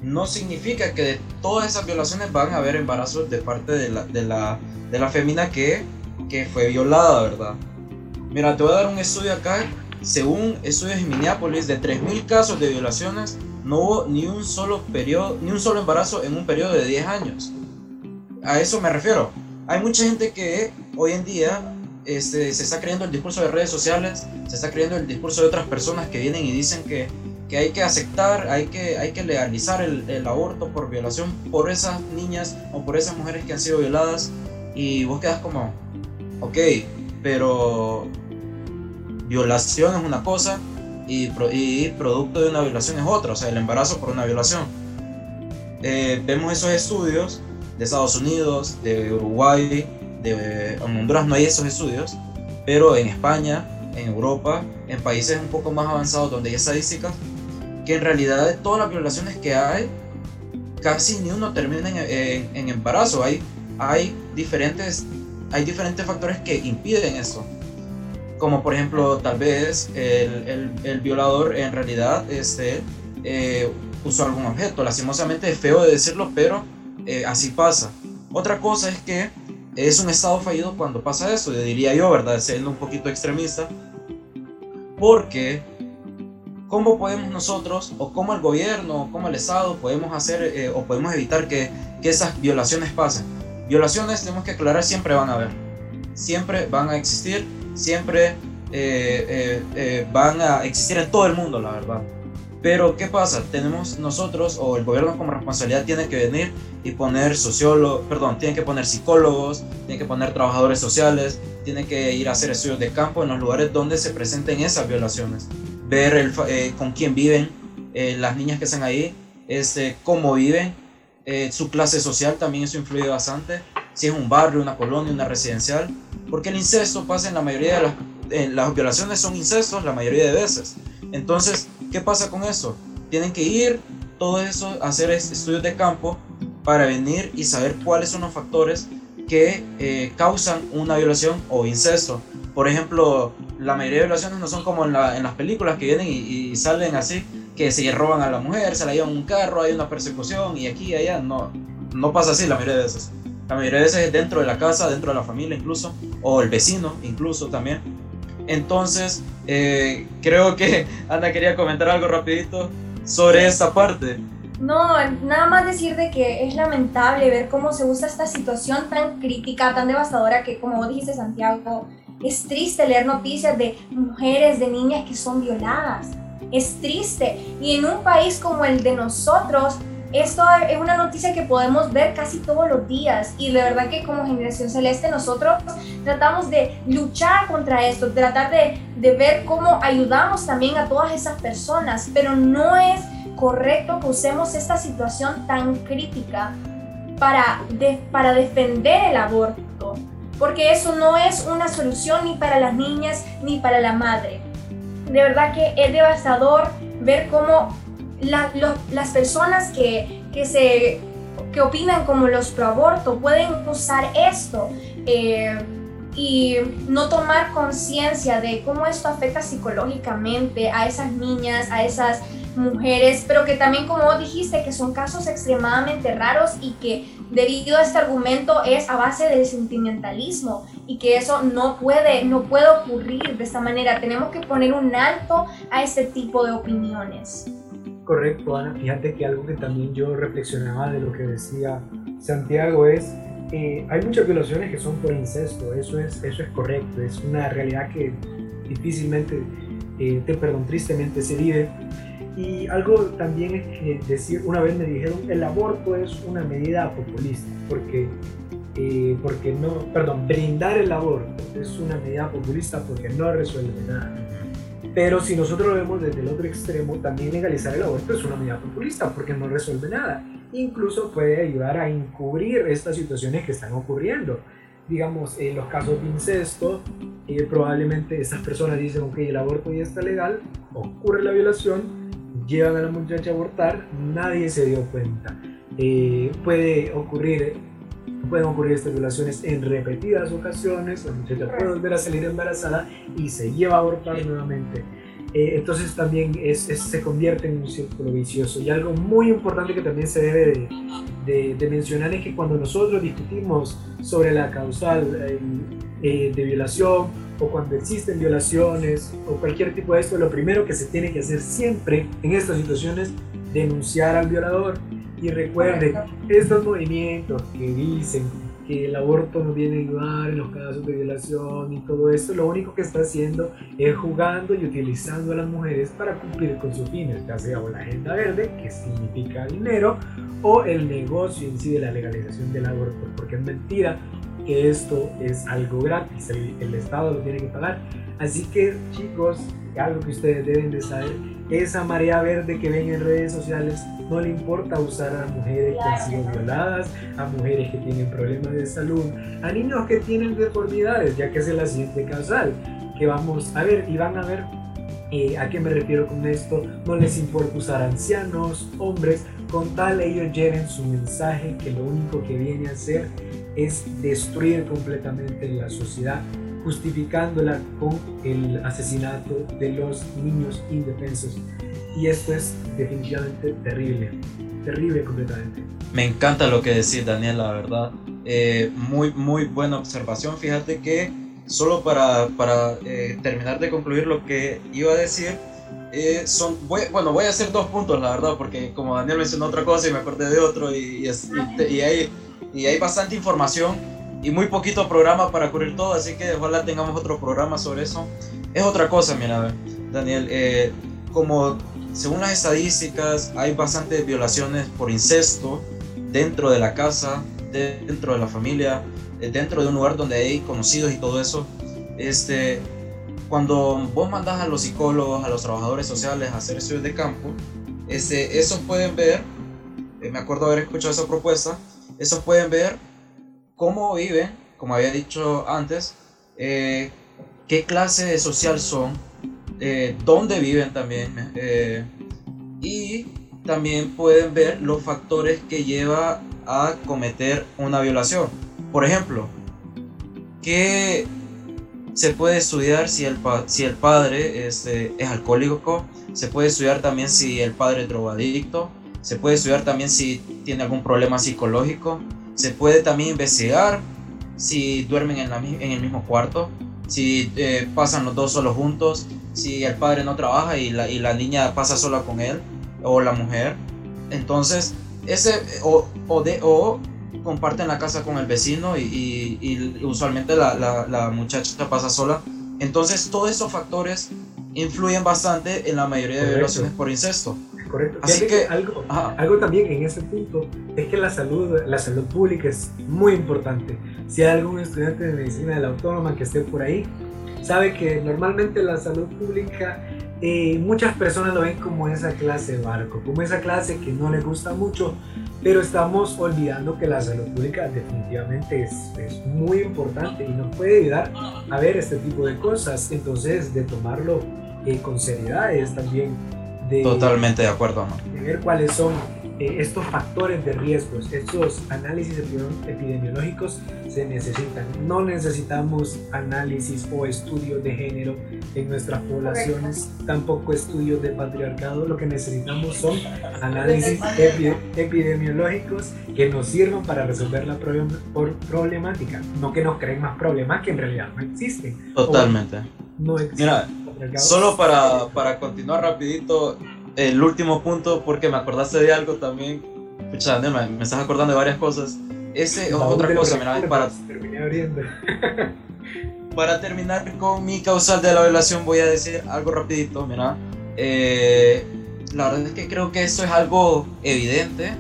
no significa que de todas esas violaciones van a haber embarazos de parte de la, de la, de la femina que, que fue violada, ¿verdad? Mira, te voy a dar un estudio acá. Según estudios en Minneapolis, de 3.000 casos de violaciones, no hubo ni un solo periodo, ni un solo embarazo en un periodo de 10 años. A eso me refiero. Hay mucha gente que hoy en día este, se está creyendo el discurso de redes sociales, se está creyendo el discurso de otras personas que vienen y dicen que que hay que aceptar, hay que, hay que legalizar el, aborto por violación por esas niñas o por esas mujeres que han sido violadas y vos quedas como, ok, pero violación es una cosa y, y producto de una violación es otra, o sea, el embarazo por una violación. Eh, vemos esos estudios de Estados Unidos, de Uruguay, de en Honduras no hay esos estudios, pero en España, en Europa, en países un poco más avanzados donde hay estadísticas, que en realidad de todas las violaciones que hay, casi ni uno termina en, embarazo. Hay, hay, diferentes, hay diferentes factores que impiden eso. Como por ejemplo, tal vez el, el, violador en realidad este, eh, usó algún objeto. Lastimosamente es feo de decirlo, pero eh, así pasa. Otra cosa es que es un estado fallido cuando pasa eso, diría yo, ¿verdad? Siendo un poquito extremista. Porque, ¿cómo podemos nosotros, o cómo el gobierno, o cómo el Estado, podemos hacer eh, o podemos evitar que, que esas violaciones pasen? Violaciones, tenemos que aclarar, siempre van a haber. Siempre van a existir, siempre eh, van a existir en todo el mundo, la verdad. Pero, ¿qué pasa? Tenemos nosotros, o el gobierno como responsabilidad, tiene que venir y poner sociólogos, perdón, tiene que poner psicólogos, tiene que poner trabajadores sociales, tiene que ir a hacer estudios de campo en los lugares donde se presenten esas violaciones. Ver eh, con quién viven eh, las niñas que están ahí, este, cómo viven, eh, su clase social también eso influye bastante. Si es un barrio, una colonia, una residencial. Porque el incesto pasa en la mayoría de las... las violaciones son incestos la mayoría de veces. Entonces, ¿qué pasa con eso? Tienen que ir todo eso a hacer estudios de campo para venir y saber cuáles son los factores que causan una violación o incesto. Por ejemplo, la mayoría de violaciones no son como en, las películas que vienen y, salen así, que se roban a la mujer, se la llevan un carro, hay una persecución y aquí y allá. No, no pasa así la mayoría de veces. La mayoría de veces es dentro de la casa, dentro de la familia incluso, o el vecino incluso también. Entonces, eh, creo que Ana quería comentar algo rapidito sobre esta parte. No, nada más decir de que es lamentable ver cómo se usa esta situación tan crítica, tan devastadora que, como vos dijiste, Santiago, es triste leer noticias de mujeres, de niñas que son violadas. Es triste. Y en un país como el de nosotros, esto es una noticia que podemos ver casi todos los días y de verdad que como generación celeste nosotros tratamos de luchar contra esto, tratar de, de ver cómo ayudamos también a todas esas personas, pero no es correcto que usemos esta situación tan crítica para, para defender el aborto, porque eso no es una solución ni para las niñas ni para la madre. De verdad que es devastador ver cómo las personas que, que, se, que opinan como los pro aborto pueden usar esto eh, y no tomar conciencia de cómo esto afecta psicológicamente a esas niñas, a esas mujeres, pero que también como dijiste que son casos extremadamente raros y que debido a este argumento es a base del sentimentalismo y que eso no puede no puede ocurrir de esta manera. Tenemos que poner un alto a este tipo de opiniones. Correcto, Ana. Fíjate que algo que también yo reflexionaba de lo que decía Santiago es, eh, hay muchas violaciones que son por incesto, eso es, eso es correcto, es una realidad que difícilmente, eh, te, perdón, tristemente se vive. Y algo también es que decir, una vez me dijeron, el aborto es una medida populista, porque, eh, porque no, perdón, brindar el aborto es una medida populista porque no resuelve nada. Pero si nosotros lo vemos desde el otro extremo, también legalizar el aborto es una medida populista porque no resuelve nada. Incluso puede ayudar a encubrir estas situaciones que están ocurriendo. Digamos, en los casos de incesto, eh, probablemente esas personas dicen, ok, el aborto ya está legal, ocurre la violación, llevan a la muchacha a abortar, nadie se dio cuenta. Eh, puede ocurrir pueden ocurrir estas violaciones en repetidas ocasiones, la muchacha puede volver a salir embarazada y se lleva a abortar nuevamente. Eh, entonces también es, se convierte en un círculo vicioso. Y algo muy importante que también se debe de, de, mencionar es que cuando nosotros discutimos sobre la causal eh, eh, de violación o cuando existen violaciones o cualquier tipo de esto, lo primero que se tiene que hacer siempre en estas situaciones, denunciar al violador y recuerden, estos movimientos que dicen que el aborto no viene a ayudar en los casos de violación y todo esto, lo único que está haciendo es jugando y utilizando a las mujeres para cumplir con sus fines, ya sea o la agenda verde, que significa dinero, o el negocio en sí de la legalización del aborto, porque es mentira que esto es algo gratis, el, el Estado lo tiene que pagar. Así que chicos, algo que ustedes deben de saber esa marea verde que ven en redes sociales, no le importa usar a mujeres que han sido violadas, a mujeres que tienen problemas de salud, a niños que tienen deformidades, ya que es el accidente causal, que vamos a ver y van a ver eh, ¿A qué me refiero con esto? No les importa usar ancianos, hombres, con tal ellos lleven su mensaje que lo único que viene a hacer es destruir completamente la sociedad, justificándola con el asesinato de los niños indefensos. Y esto es definitivamente terrible, terrible completamente. Me encanta lo que decís, Daniel, la verdad. Eh, muy, muy buena observación. Fíjate que solo para, para eh, terminar de concluir lo que iba a decir, eh, son, bueno, voy a hacer dos puntos, la verdad, porque como Daniel mencionó otra cosa y me acordé de otro, y, y, hay, y hay bastante información y muy poquito programa para cubrir todo, así que ojalá tengamos otro programa sobre eso. Es otra cosa, mira, Daniel, eh, como según las estadísticas, hay bastantes violaciones por incesto dentro de la casa, dentro de la familia, eh, dentro de un lugar donde hay conocidos y todo eso, este, cuando vos mandas a los psicólogos, a los trabajadores sociales a hacer estudios de campo, este, esos pueden ver, eh, me acuerdo haber escuchado esa propuesta, esos pueden ver cómo viven, como había dicho antes, eh, qué clase social son, dónde viven también, y también pueden ver los factores que lleva a cometer una violación por ejemplo, ¿qué se puede estudiar si el, si el padre este, es alcohólico? Se puede estudiar también si el padre es drogadicto. Se puede estudiar también si tiene algún problema psicológico. Se puede también investigar si duermen en, en el mismo cuarto, si eh, pasan los dos solos juntos, si el padre no trabaja y la, y la niña pasa sola con él o la mujer. Entonces, ese o, o, de, o comparten la casa con el vecino y, usualmente la, la, muchacha pasa sola. Entonces todos esos factores influyen bastante en la mayoría de violaciones por incesto. Correcto. Así que, algo, algo también en ese punto es que la salud, la salud pública es muy importante. Si hay algún estudiante de medicina de la autónoma que esté por ahí, sabe que normalmente la salud pública eh, muchas personas lo ven como esa clase de barco, como esa clase que no le gusta mucho, pero estamos olvidando que la salud pública definitivamente es, es, muy importante y nos puede ayudar a ver este tipo de cosas. Entonces, de tomarlo eh, con seriedad es también de... Totalmente de acuerdo, ¿no? De ver cuáles son eh, estos factores de riesgos, estos análisis epidemiológicos se necesitan. No necesitamos análisis o estudios de género en nuestras poblaciones, tampoco estudios de patriarcado. Lo que necesitamos son análisis epidemiológicos que nos sirvan para resolver la problemática, no que nos creen más problemas que en realidad no existen. Totalmente. no existen. Mira, solo para, para continuar rapidito, el último punto, porque me acordaste de algo también. Pucha, me, me estás acordando de varias cosas. Ese, otra cosa, mira, para, para terminar con mi causal de la violación, voy a decir algo rapidito, mira. Eh, la verdad es que creo que eso es algo evidente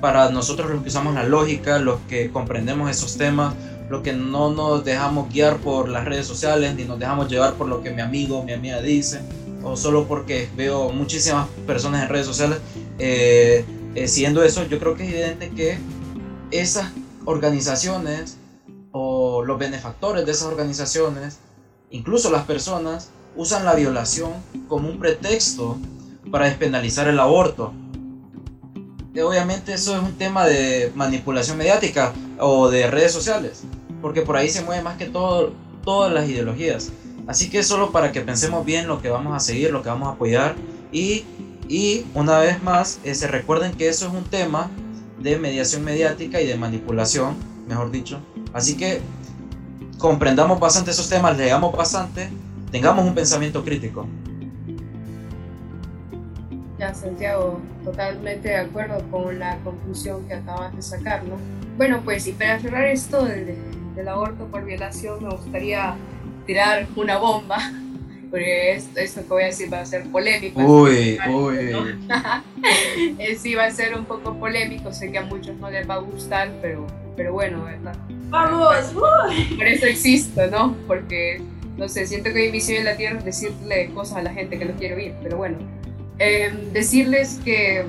para nosotros los que usamos la lógica, los que comprendemos esos temas, los que no nos dejamos guiar por las redes sociales, ni nos dejamos llevar por lo que mi amigo mi amiga dice o solo porque veo muchísimas personas en redes sociales eh, eh, siguiendo eso, yo creo que es evidente que esas organizaciones o los benefactores de esas organizaciones, incluso las personas, usan la violación como un pretexto para despenalizar el aborto. Y obviamente eso es un tema de manipulación mediática o de redes sociales, porque por ahí se mueve más que todo todas las ideologías. Así que solo para que pensemos bien lo que vamos a seguir, lo que vamos a apoyar y, y una vez más eh, se recuerden que eso es un tema de mediación mediática y de manipulación, mejor dicho. Así que comprendamos bastante esos temas, leamos bastante, tengamos un pensamiento crítico. Ya, Santiago, totalmente de acuerdo con la conclusión que acabas de sacar, ¿no? Bueno, pues y para cerrar esto del, del aborto por violación, me gustaría tirar una bomba, porque esto, esto, que voy a decir va a ser polémico. Uy, uy. sí, va a ser un poco polémico, sé que a muchos no les va a gustar, pero, pero bueno, ¿verdad? Vamos, por eso existo, ¿no? Porque, no sé, siento que mi misión en la Tierra es decirle cosas a la gente que no quiere oír, pero bueno. em, decirles que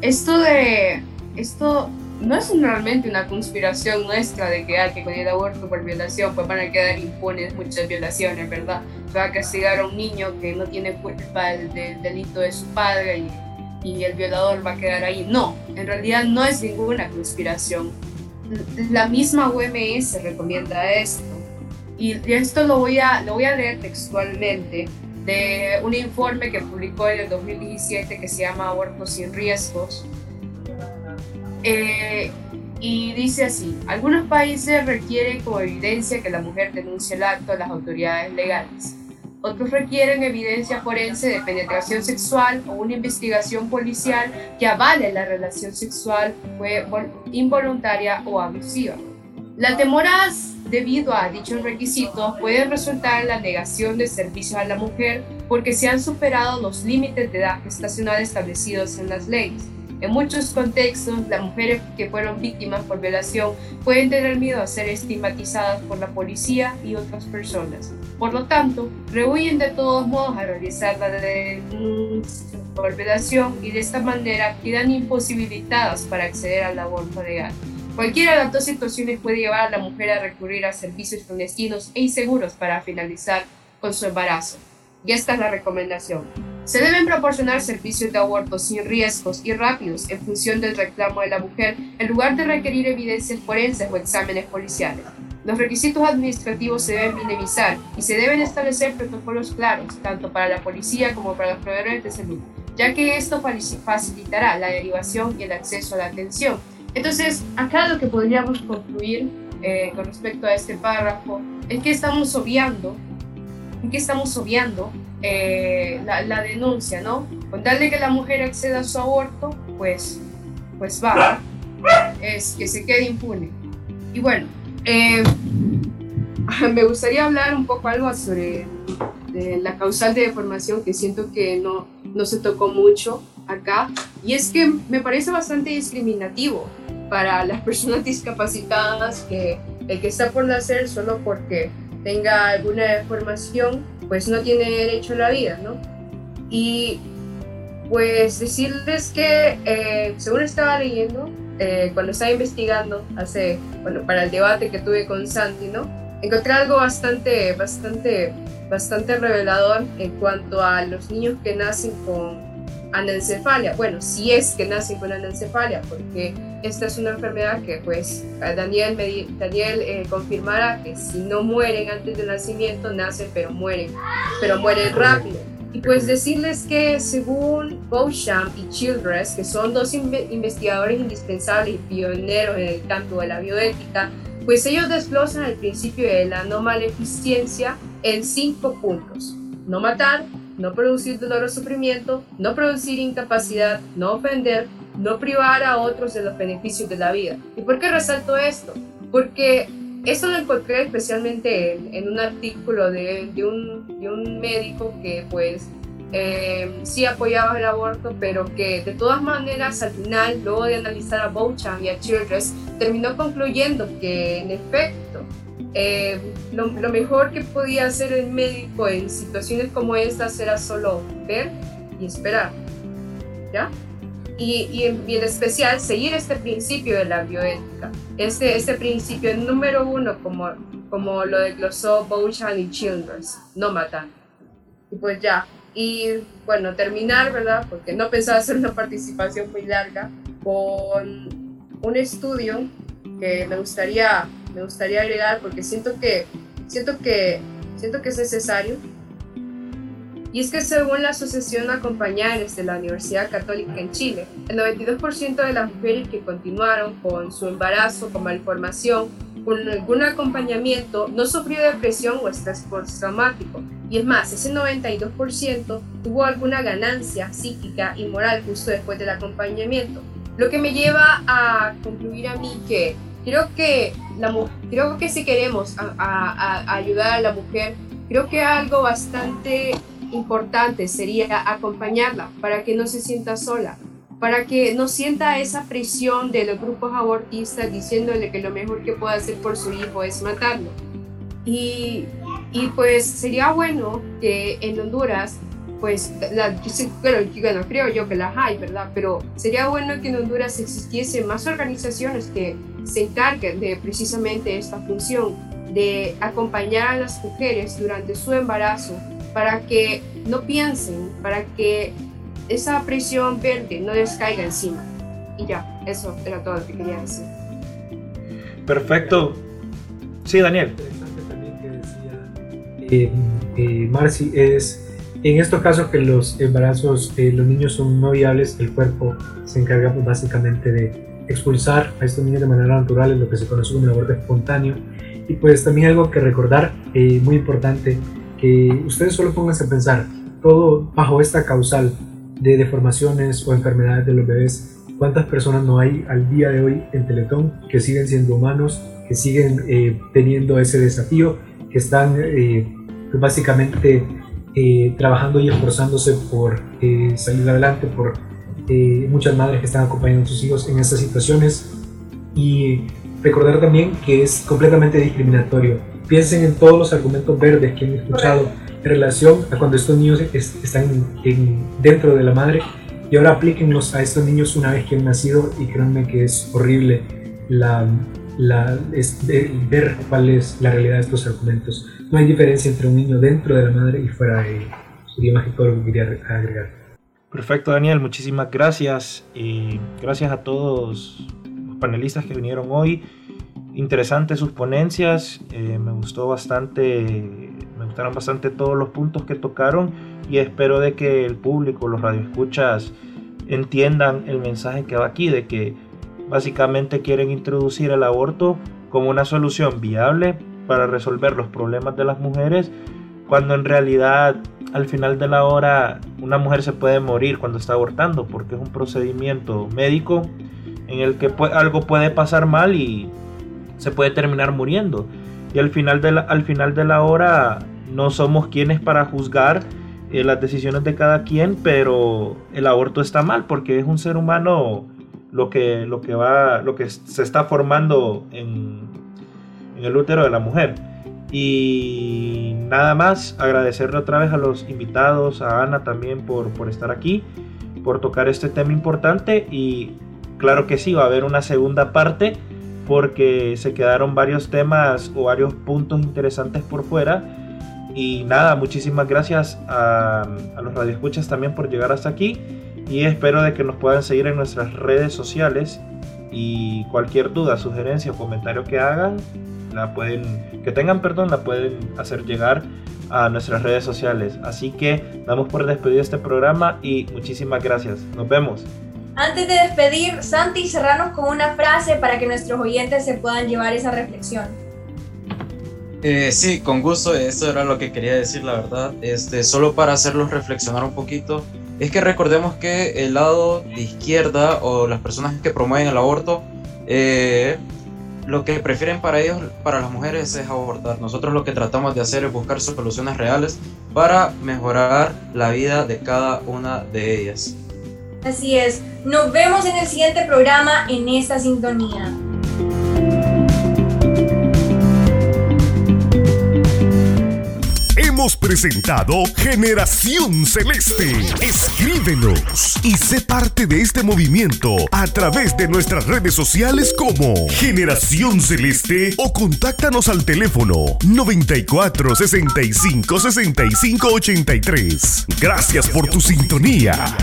esto de esto no es realmente una conspiración nuestra de que, ah, con el aborto por violación pues van a quedar impunes muchas violaciones, ¿verdad? Va a castigar a un niño que no tiene culpa del, delito de su padre y, y el violador va a quedar ahí. No, en realidad no es ninguna conspiración. La misma OMS recomienda esto. Y esto lo voy a, lo voy a leer textualmente de un informe que publicó en el 2017 que se llama Abortos sin riesgos eh, y dice así, algunos países requieren como evidencia que la mujer denuncie el acto a las autoridades legales. Otros requieren evidencia forense de penetración sexual o una investigación policial que avale la relación sexual fue involuntaria o abusiva. Las demoras debido a dichos requisitos pueden resultar en la negación de servicios a la mujer porque se han superado los límites de edad gestacional establecidos en las leyes. En muchos contextos, las mujeres que fueron víctimas por violación pueden tener miedo a ser estigmatizadas por la policía y otras personas. Por lo tanto, rehuyen de todos modos a realizar la denuncia por violación y de esta manera quedan imposibilitadas para acceder al aborto legal. Cualquiera de las dos situaciones puede llevar a la mujer a recurrir a servicios clandestinos e inseguros para finalizar con su embarazo. Y esta es la recomendación. Se deben proporcionar servicios de aborto sin riesgos y rápidos en función del reclamo de la mujer en lugar de requerir evidencias forenses o exámenes policiales. Los requisitos administrativos se deben minimizar y se deben establecer protocolos claros, tanto para la policía como para los proveedores de salud, ya que esto facilitará la derivación y el acceso a la atención. Entonces, acá lo que podríamos concluir eh, con respecto a este párrafo es que estamos obviando, que estamos obviando eh, la, denuncia, ¿no? Con tal de que la mujer acceda a su aborto, pues, pues va, es que se quede impune. Y bueno, eh, me gustaría hablar un poco algo sobre la causal de deformación que siento que no, no se tocó mucho acá, y es que me parece bastante discriminativo para las personas discapacitadas que el que está por nacer solo porque tenga alguna deformación pues no tiene derecho a la vida, ¿no? Y pues decirles que, eh, según estaba leyendo, eh, cuando estaba investigando, hace, bueno, para el debate que tuve con Santi, ¿no? Encontré algo bastante, bastante, bastante revelador en cuanto a los niños que nacen con anencefalia. Bueno, si es que nacen con anencefalia, porque esta es una enfermedad que pues Daniel, me, Daniel eh, confirmará que si no mueren antes del nacimiento, nacen pero mueren, pero mueren rápido. Y pues decirles que según Beauchamp y Childress, que son dos investigadores indispensables y pioneros en el campo de la bioética, pues ellos desglosan el principio de la no maleficencia en cinco puntos. No matar, no producir dolor o sufrimiento, no producir incapacidad, no ofender, no privar a otros de los beneficios de la vida. ¿Y por qué resalto esto? Porque esto lo encontré especialmente en, un artículo de, un, de, un, médico que pues eh, sí apoyaba el aborto, pero que de todas maneras al final, luego de analizar a Beauchamp y a Childress, terminó concluyendo que en efecto eh, lo, lo, mejor que podía hacer el médico en situaciones como estas era solo ver y esperar. ¿Ya? Y, y, en, especial seguir este principio de la bioética, este, este principio número uno, como, como lo desglosó Bouchan y Childress, no matar. Y pues ya, y bueno, terminar, ¿verdad? Porque no pensaba hacer una participación muy larga, con un estudio que me gustaría me gustaría agregar porque siento que, siento que, siento que es necesario. Y es que según la Asociación Acompañares de la Universidad Católica en Chile, el 92% de las mujeres que continuaron con su embarazo con malformación, con algún acompañamiento, no sufrió depresión o estrés postraumático. Y es más, ese 92% tuvo alguna ganancia psíquica y moral justo después del acompañamiento. Lo que me lleva a concluir a mí que creo que, la, creo que si queremos ayudar a la mujer, creo que algo bastante importante sería acompañarla para que no se sienta sola, para que no sienta esa presión de los grupos abortistas diciéndole que lo mejor que puede hacer por su hijo es matarlo. Y, y pues sería bueno que en Honduras pues, la, bueno, creo yo que las hay, ¿verdad? Pero sería bueno que en Honduras existiese más organizaciones que se encarguen de precisamente esta función, de acompañar a las mujeres durante su embarazo, para que no piensen, para que esa presión verde no les caiga encima. Y ya, eso era todo lo que quería decir. Perfecto. Sí, Daniel. Interesante también que decía eh, eh, Marci es en estos casos que los embarazos, eh, los niños son no viables, el cuerpo se encarga pues, básicamente de expulsar a estos niños de manera natural, en lo que se conoce como el aborto espontáneo. Y pues también algo que recordar, eh, muy importante, que ustedes solo pónganse a pensar, todo bajo esta causal de deformaciones o enfermedades de los bebés, ¿cuántas personas no hay al día de hoy en Teletón que siguen siendo humanos, que siguen eh, teniendo ese desafío, que están pues, básicamente eh, trabajando y esforzándose por eh, salir adelante, por eh, muchas madres que están acompañando a sus hijos en estas situaciones y recordar también que es completamente discriminatorio. Piensen en todos los argumentos verdes que han escuchado en relación a cuando estos niños están dentro de la madre y ahora aplíquenlos a estos niños una vez que han nacido y créanme que es horrible la, la, es, ver cuál es la realidad de estos argumentos. No hay diferencia entre un niño dentro de la madre y fuera de ella. Sería más que todo lo que quería agregar. Perfecto, Daniel. Muchísimas gracias. Y gracias a todos panelistas que vinieron hoy. Interesantes sus ponencias. Eh, me gustó bastante. Me gustaron bastante todos los puntos que tocaron. Y espero de que el público, los radioescuchas, entiendan el mensaje que va aquí. De que básicamente quieren introducir el aborto como una solución viable para resolver los problemas de las mujeres, cuando en realidad al final de la hora una mujer se puede morir cuando está abortando, porque es un procedimiento médico en el que algo puede pasar mal y se puede terminar muriendo. Y al final de la, al final de la hora no somos quienes para juzgar eh, las decisiones de cada quien, pero el aborto está mal porque es un ser humano lo que, lo que, va, lo que se está formando en, en el útero de la mujer. Y nada más, agradecerle otra vez a los invitados, a Ana también por, por estar aquí, por tocar este tema importante y claro que sí, va a haber una segunda parte porque se quedaron varios temas o varios puntos interesantes por fuera. Y nada, muchísimas gracias a, a los radioescuchas también por llegar hasta aquí y espero de que nos puedan seguir en nuestras redes sociales y cualquier duda, sugerencia o comentario que hagan, la pueden, que tengan perdón, la pueden hacer llegar a nuestras redes sociales. Así que damos por despedir este programa y muchísimas gracias. Nos vemos. Antes de despedir, Santi, cerrarnos con una frase para que nuestros oyentes se puedan llevar esa reflexión. Eh, sí, con gusto, eso era lo que quería decir, la verdad. Este, solo para hacerlos reflexionar un poquito, es que recordemos que el lado de izquierda o las personas que promueven el aborto, eh, lo que prefieren para ellos, para las mujeres, es abortar. Nosotros lo que tratamos de hacer es buscar soluciones reales para mejorar la vida de cada una de ellas. Así es. Nos vemos en el siguiente programa en esta sintonía. hemos presentado Generación Celeste. Escríbenos y sé parte de este movimiento a través de nuestras redes sociales como Generación Celeste o contáctanos al teléfono 94 65 65 83. Gracias por tu sintonía.